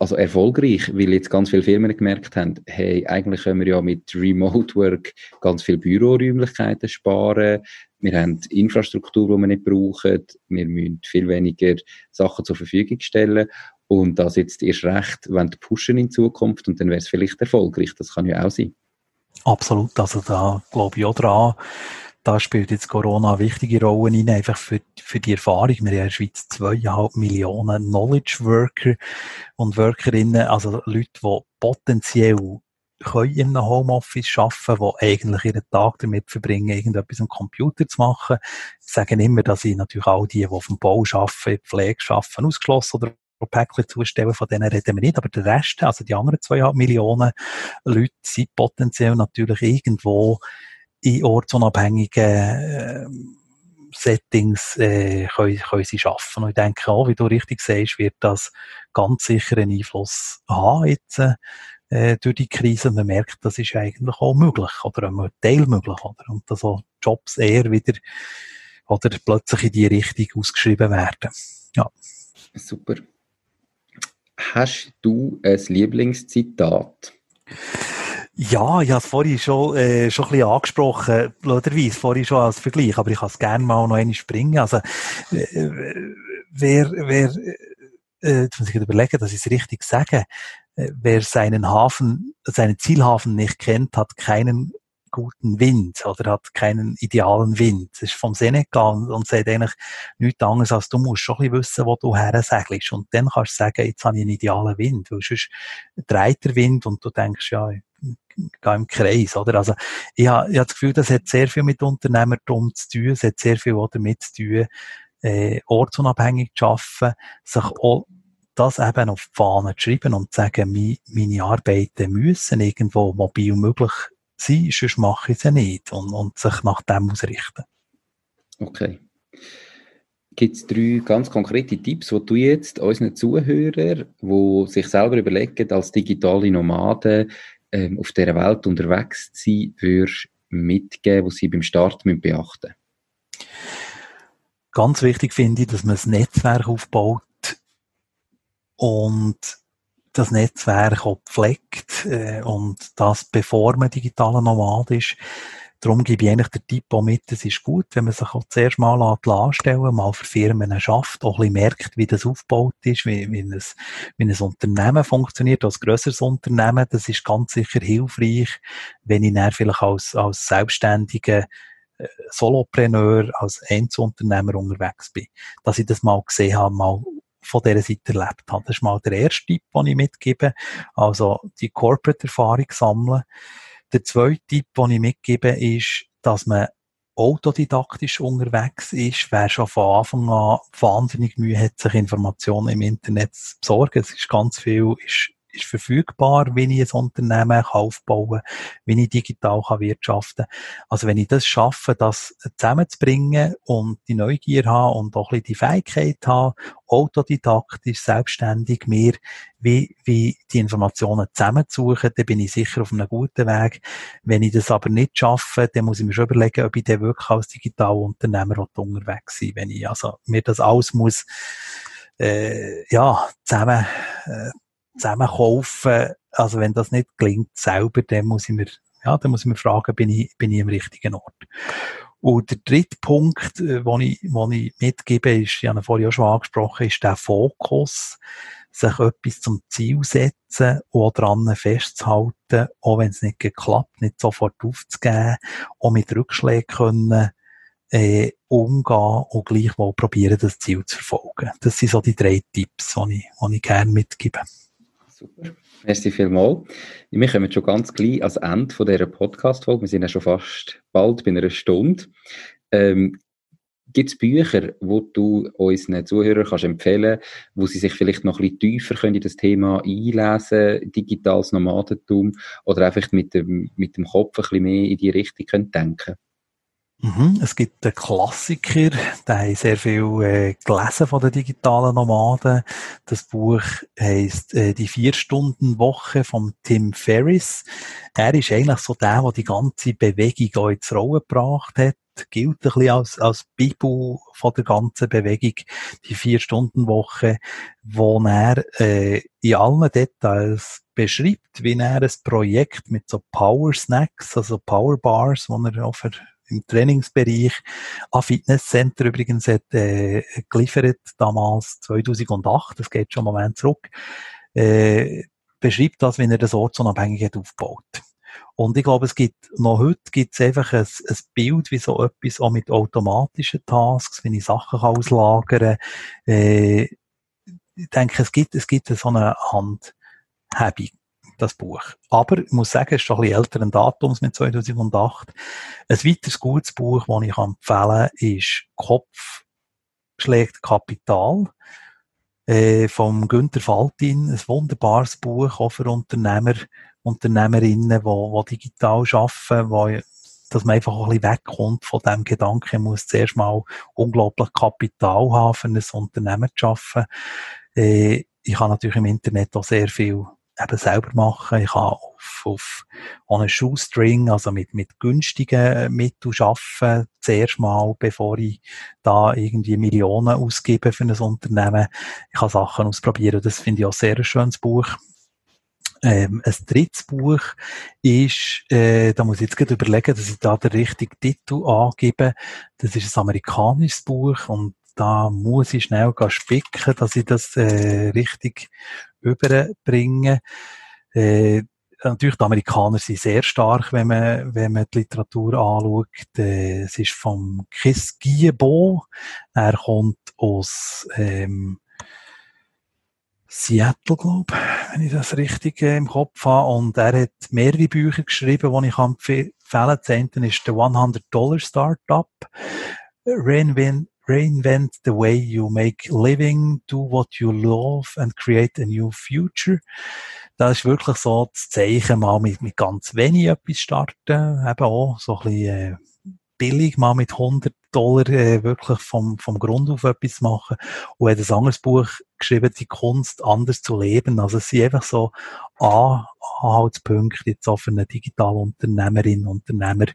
also erfolgreich, weil jetzt ganz viele Firmen gemerkt haben, hey, eigentlich können wir ja mit Remote Work ganz viele Büroräumlichkeiten sparen. Wir haben Infrastruktur, die wir nicht brauchen. Wir müssen viel weniger Sachen zur Verfügung stellen. Und das jetzt erst recht, wenn pushen in Zukunft und dann wäre es vielleicht erfolgreich. Das kann ja auch sein. Absolut. Also da glaube ich auch dran da spielt jetzt Corona eine wichtige Rolle rein, einfach für, für die Erfahrung. Wir haben in der Schweiz zweieinhalb Millionen Knowledge Worker und Workerinnen, also Leute, die potenziell können in einem Homeoffice arbeiten, die eigentlich ihren Tag damit verbringen, irgendetwas am Computer zu machen. Sie sagen immer, dass sie natürlich auch die, die auf dem Bau arbeiten, Pflege arbeiten, ausgeschlossen oder Päckchen zustellen, von denen reden wir nicht, aber der Rest, also die anderen zweieinhalb Millionen Leute, sind potenziell natürlich irgendwo in ortsunabhängigen äh, Settings äh, können, können sie schaffen. Und ich denke auch, wie du richtig sagst, wird das ganz sicher einen Einfluss haben jetzt äh, durch die Krise. Man merkt, das ist eigentlich auch möglich oder ein Teil möglich. Oder? Und dass auch Jobs eher wieder oder plötzlich in die Richtung ausgeschrieben werden. Ja. Super. Hast du ein Lieblingszitat? Ja, ich habe es vorhin schon, äh, schon ein bisschen angesprochen, blöderweise, vorhin schon als Vergleich, aber ich kann es gerne mal noch einmal springen. Also, äh, wer, wer, äh, jetzt muss ich überlegen, dass ich es richtig sage, äh, wer seinen Hafen, seinen Zielhafen nicht kennt, hat keinen guten Wind oder hat keinen idealen Wind. Das ist vom Senegal und, und sagt eigentlich nichts anderes, als du musst schon ein bisschen wissen, wo du her segelst. Und dann kannst du sagen, jetzt habe ich einen idealen Wind, weil sonst dreht der Wind und du denkst, ja, gehe im Kreis, oder? Also, ich habe, ich habe das Gefühl, das hat sehr viel mit Unternehmertum zu tun, es hat sehr viel auch damit zu tun, äh, ortsunabhängig zu arbeiten, sich auch das eben auf die Fahne zu schreiben und zu sagen, meine Arbeiten müssen irgendwo mobil möglich sein, sonst mache ich sie nicht und, und sich nach dem ausrichten. Okay. Gibt es drei ganz konkrete Tipps, die du jetzt unseren Zuhörern, die sich selber überlegen, als digitale Nomaden ähm, auf dieser Welt unterwegs sein, würdest mitgeben, was sie beim Start beachten müssen? Ganz wichtig finde ich, dass man ein Netzwerk aufbaut und das Netzwerk auch pflegt äh, und das bevor man digitaler Nomad ist. Darum gebe ich eigentlich den Tipp auch mit, es ist gut, wenn man sich auch zuerst mal anstellen mal für Firmen schafft, auch ein bisschen merkt, wie das aufgebaut ist, wie, wie, ein, wie ein Unternehmen funktioniert, als grösseres Unternehmen. Das ist ganz sicher hilfreich, wenn ich dann vielleicht als, als selbstständiger äh, Solopreneur, als Einzelunternehmer unterwegs bin. Dass ich das mal gesehen habe, mal von dieser Seite erlebt habe. Das ist mal der erste Tipp, den ich mitgebe. Also die Corporate-Erfahrung sammeln. Der zweite Tipp, den ich mitgebe, ist, dass man autodidaktisch unterwegs ist, wer schon von Anfang an wahnsinnig Mühe hat, sich Informationen im Internet zu besorgen. Es ist ganz viel, ist ist verfügbar, wie ich ein Unternehmen aufbauen kann, wie ich digital wirtschaften kann. Also wenn ich das schaffe, das zusammenzubringen und die Neugier habe und auch ein bisschen die Fähigkeit habe, autodidaktisch, selbstständig mir wie, wie die Informationen zusammenzusuchen, dann bin ich sicher auf einem guten Weg. Wenn ich das aber nicht schaffe, dann muss ich mir schon überlegen, ob ich dann wirklich als Digitalunternehmer unterwegs sein Wenn ich also mir das alles muss, äh, ja, zusammen, äh, zusammen kaufen. Also wenn das nicht gelingt selber, dann muss ich mir, ja, dann muss ich mir fragen, bin ich, bin ich am richtigen Ort? Und der dritte Punkt, den äh, ich, wo ich mitgebe, ist, ich habe vorhin auch schon angesprochen, ist der Fokus, sich etwas zum Ziel setzen und daran festzuhalten, auch wenn es nicht geklappt, nicht sofort aufzugeben, auch mit Rückschlägen können, äh, umgehen und gleichwohl probieren, das Ziel zu verfolgen. Das sind so die drei Tipps, die ich, die ich gerne mitgebe. Super. Merci vielmals. Wir kommen schon ganz gleich ans Ende dieser Podcast-Folge. Wir sind ja schon fast bald bei einer Stunde. Ähm, Gibt es Bücher, wo du unseren Zuhörern kannst empfehlen wo sie sich vielleicht noch ein bisschen tiefer können in das Thema einlesen digitales Nomadentum, oder einfach mit dem, mit dem Kopf ein bisschen mehr in die Richtung können denken Mhm, es gibt einen Klassiker, der hat sehr viel äh, gelesen von den digitalen Nomaden. Das Buch heißt äh, Die Vier-Stunden-Woche von Tim Ferriss. Er ist eigentlich so der, der die ganze Bewegung auch ins Rollen gebracht hat. Gilt ein bisschen als, als Bibel von der ganzen Bewegung, die Vier-Stunden-Woche, wo er äh, in allen Details beschreibt, wie er ein Projekt mit so Power Snacks, also Power Bars, wo er auch im Trainingsbereich. An Fitnesscenter übrigens hat, äh, geliefert, damals 2008, das geht schon einen Moment zurück, äh, beschreibt das, wie er das ortsunabhängig hat aufgebaut. Und ich glaube, es gibt, noch heute gibt es einfach ein, ein Bild, wie so etwas auch mit automatischen Tasks, wenn ich Sachen kann auslagern äh, ich denke, es gibt, es gibt so eine Handhebung das Buch. Aber ich muss sagen, es ist schon ein bisschen älteren Datums mit 2008. Ein weiteres gutes Buch, das ich empfehlen kann, ist Kopf schlägt Kapital äh, vom Günter Faltin. Ein wunderbares Buch auch für Unternehmer, Unternehmerinnen, die, die digital arbeiten, wo dass man einfach ein bisschen wegkommt von dem Gedanken, man muss zuerst mal unglaublich Kapital haben, für ein Unternehmen zu arbeiten. Äh, ich habe natürlich im Internet auch sehr viel eben selber machen. Ich kann auf, auf on a Shoestring, also mit, mit günstigen Mitteln arbeiten, zuerst mal, bevor ich da irgendwie Millionen ausgebe für ein Unternehmen. Ich kann Sachen ausprobieren. Das finde ich auch sehr ein schönes Buch. Ähm, ein drittes Buch ist, äh, da muss ich jetzt gerade überlegen, dass ich da den richtigen Titel angebe. Das ist ein amerikanisches Buch und da muss ich schnell spicken, dass ich das äh, richtig überbringen. Äh, natürlich, die Amerikaner sind sehr stark, wenn man, wenn man die Literatur anschaut. Äh, es ist vom Chris Guillemot. Er kommt aus ähm, Seattle, glaube ich, wenn ich das richtig äh, im Kopf habe. Und er hat mehrere Bücher geschrieben, die ich empfehlen kann. Das ist The 100-Dollar Startup. Reinvent reinvent the way you make living, do what you love and create a new future. Das ist wirklich so das Zeichen, mal mit, mit ganz wenig etwas starten, eben auch so ein bisschen äh, billig, mal mit 100 Dollar äh, wirklich vom, vom Grund auf etwas machen. Und hat ein anderes Buch geschrieben, die Kunst anders zu leben. Also es sind einfach so Anhaltspunkte jetzt auch für eine digitale Unternehmerin, Unternehmer,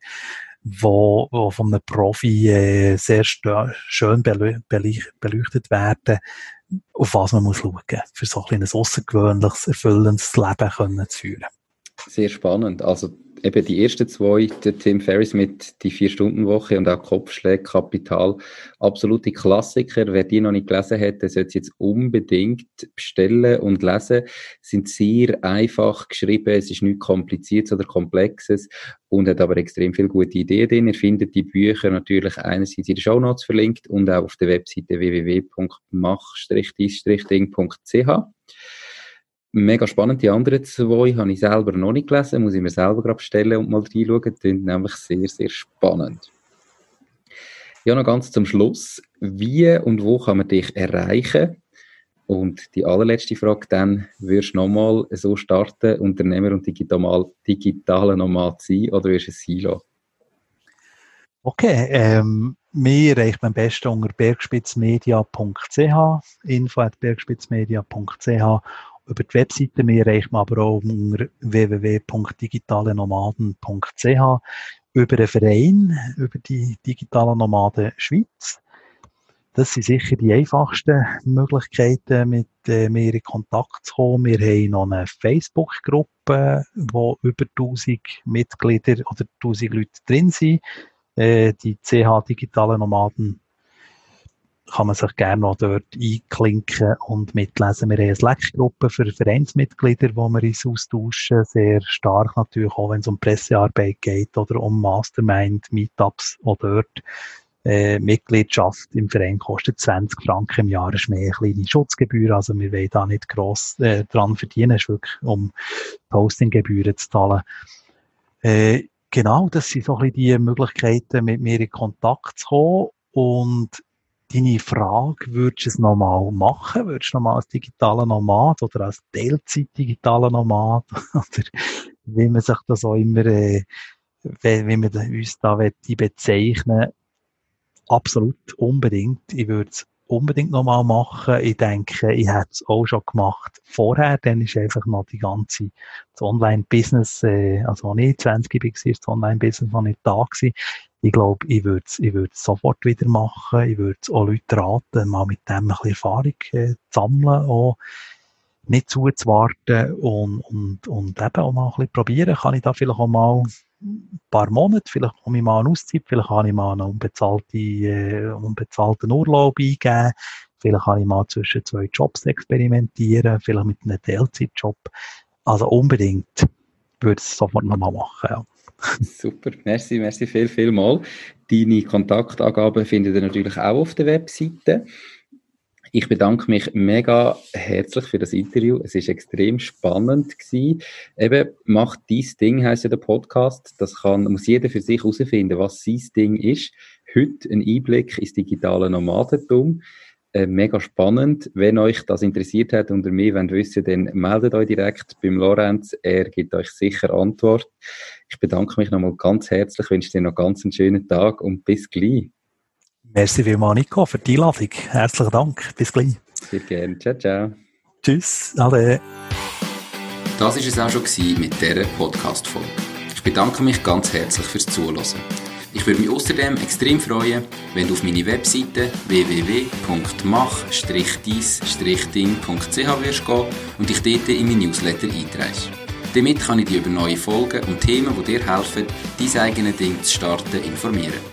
wo, wo von einem Profi äh, sehr schön beleuchtet werden, auf was man muss schauen, für so ein außergewöhnliches, erfüllendes Leben können zu führen. Sehr spannend. Also eben die ersten zwei, der Tim Ferriss mit die Vier-Stunden-Woche und auch Kopfschläge, Kapital, absolute Klassiker. Wer die noch nicht gelesen hat, der sollte jetzt unbedingt bestellen und lesen. Sind sehr einfach geschrieben, es ist nichts Kompliziertes oder Komplexes und hat aber extrem viele gute Ideen drin. Ihr findet die Bücher natürlich einerseits in den Show Notes verlinkt und auch auf der Webseite www.mach-ding.ch mega spannend. Die anderen zwei habe ich selber noch nicht gelesen, muss ich mir selber gerade bestellen und mal reinschauen. Klingt nämlich sehr, sehr spannend. Ja, noch ganz zum Schluss. Wie und wo kann man dich erreichen? Und die allerletzte Frage dann, wirst du nochmal so starten, Unternehmer und digital, digitaler Nomad sein oder wirst du es sein? Okay, ähm, mir erreicht man am besten unter bergspitzmedia.ch, info at bergspitzmedia.ch über die Webseite. Wir erreichen aber auch unter www.digitalenomaden.ch über einen Verein, über die Digitalen Nomaden Schweiz. Das sind sicher die einfachsten Möglichkeiten, mit äh, mir in Kontakt zu kommen. Wir haben noch eine Facebook-Gruppe, wo über 1000 Mitglieder oder 1000 Leute drin sind. Äh, die CH Digitalen Nomaden kann man sich gerne noch dort einklinken und mitlesen. Wir haben eine Slack-Gruppe für Vereinsmitglieder, wo wir uns austauschen. Sehr stark natürlich auch, wenn es um Pressearbeit geht oder um Mastermind, Meetups auch dort. Äh, Mitgliedschaft im Verein kostet 20 Franken im Jahr, ist mehr eine kleine Schutzgebühr, also wir wollen da nicht gross äh, dran verdienen, es ist wirklich um Postinggebühren zu zahlen. Äh, genau, das sind so ein bisschen die Möglichkeiten, mit mir in Kontakt zu kommen und deine Frage, würdest du es nochmal machen? Würdest du nochmal als digitaler Nomad oder als Teilzeit digitaler Nomad oder wie man sich das auch immer äh, wie, wie wir uns da bezeichnen absolut unbedingt. Ich würde es unbedingt nochmal machen. Ich denke, ich hätte es auch schon gemacht vorher. Dann ist einfach noch die ganze Online-Business, äh, also als ich 20 war, das Online-Business noch nicht da gewesen. Ich glaube, ich würde es ich würd's sofort wieder machen. Ich würde auch Leute raten, mal mit dem ein bisschen Erfahrung äh, zu sammeln, auch nicht zuzuwarten und, und, und eben auch mal ein bisschen probieren. Kann ich da vielleicht auch mal paar Monate, vielleicht komme ich mal eine Auszeit, vielleicht kann ich mal einen unbezahlten, äh, unbezahlten Urlaub eingeben, vielleicht kann ich mal zwischen zwei Jobs experimentieren, vielleicht mit einem Teilzeitjob. Also unbedingt würde ich es sofort nochmal machen. Ja. Super, merci, merci viel, viel mal. Deine Kontaktangaben findet ihr natürlich auch auf der Webseite. Ich bedanke mich mega herzlich für das Interview. Es ist extrem spannend gewesen. Eben, macht dies Ding, heißt ja der Podcast. Das kann, muss jeder für sich herausfinden, was sein Ding ist. Heute ein Einblick ins digitale Nomadentum. Äh, mega spannend. Wenn euch das interessiert hat und ihr mehr wollt wissen, dann meldet euch direkt beim Lorenz. Er gibt euch sicher Antwort. Ich bedanke mich nochmal ganz herzlich, wünsche dir noch ganz einen schönen Tag und bis gleich. Merci vielmals, Nico, für die Einladung. Herzlichen Dank. Bis gleich. Sehr gerne. Ciao, ciao. Tschüss. Ade. Das war es auch schon mit dieser Podcast-Folge. Ich bedanke mich ganz herzlich fürs Zuhören. Ich würde mich außerdem extrem freuen, wenn du auf meine Webseite www.mach-dies-ding.ch wirst gehen und dich dort in mein Newsletter einträgst. Damit kann ich dich über neue Folgen und Themen, die dir helfen, dein eigenes Ding zu starten, informieren.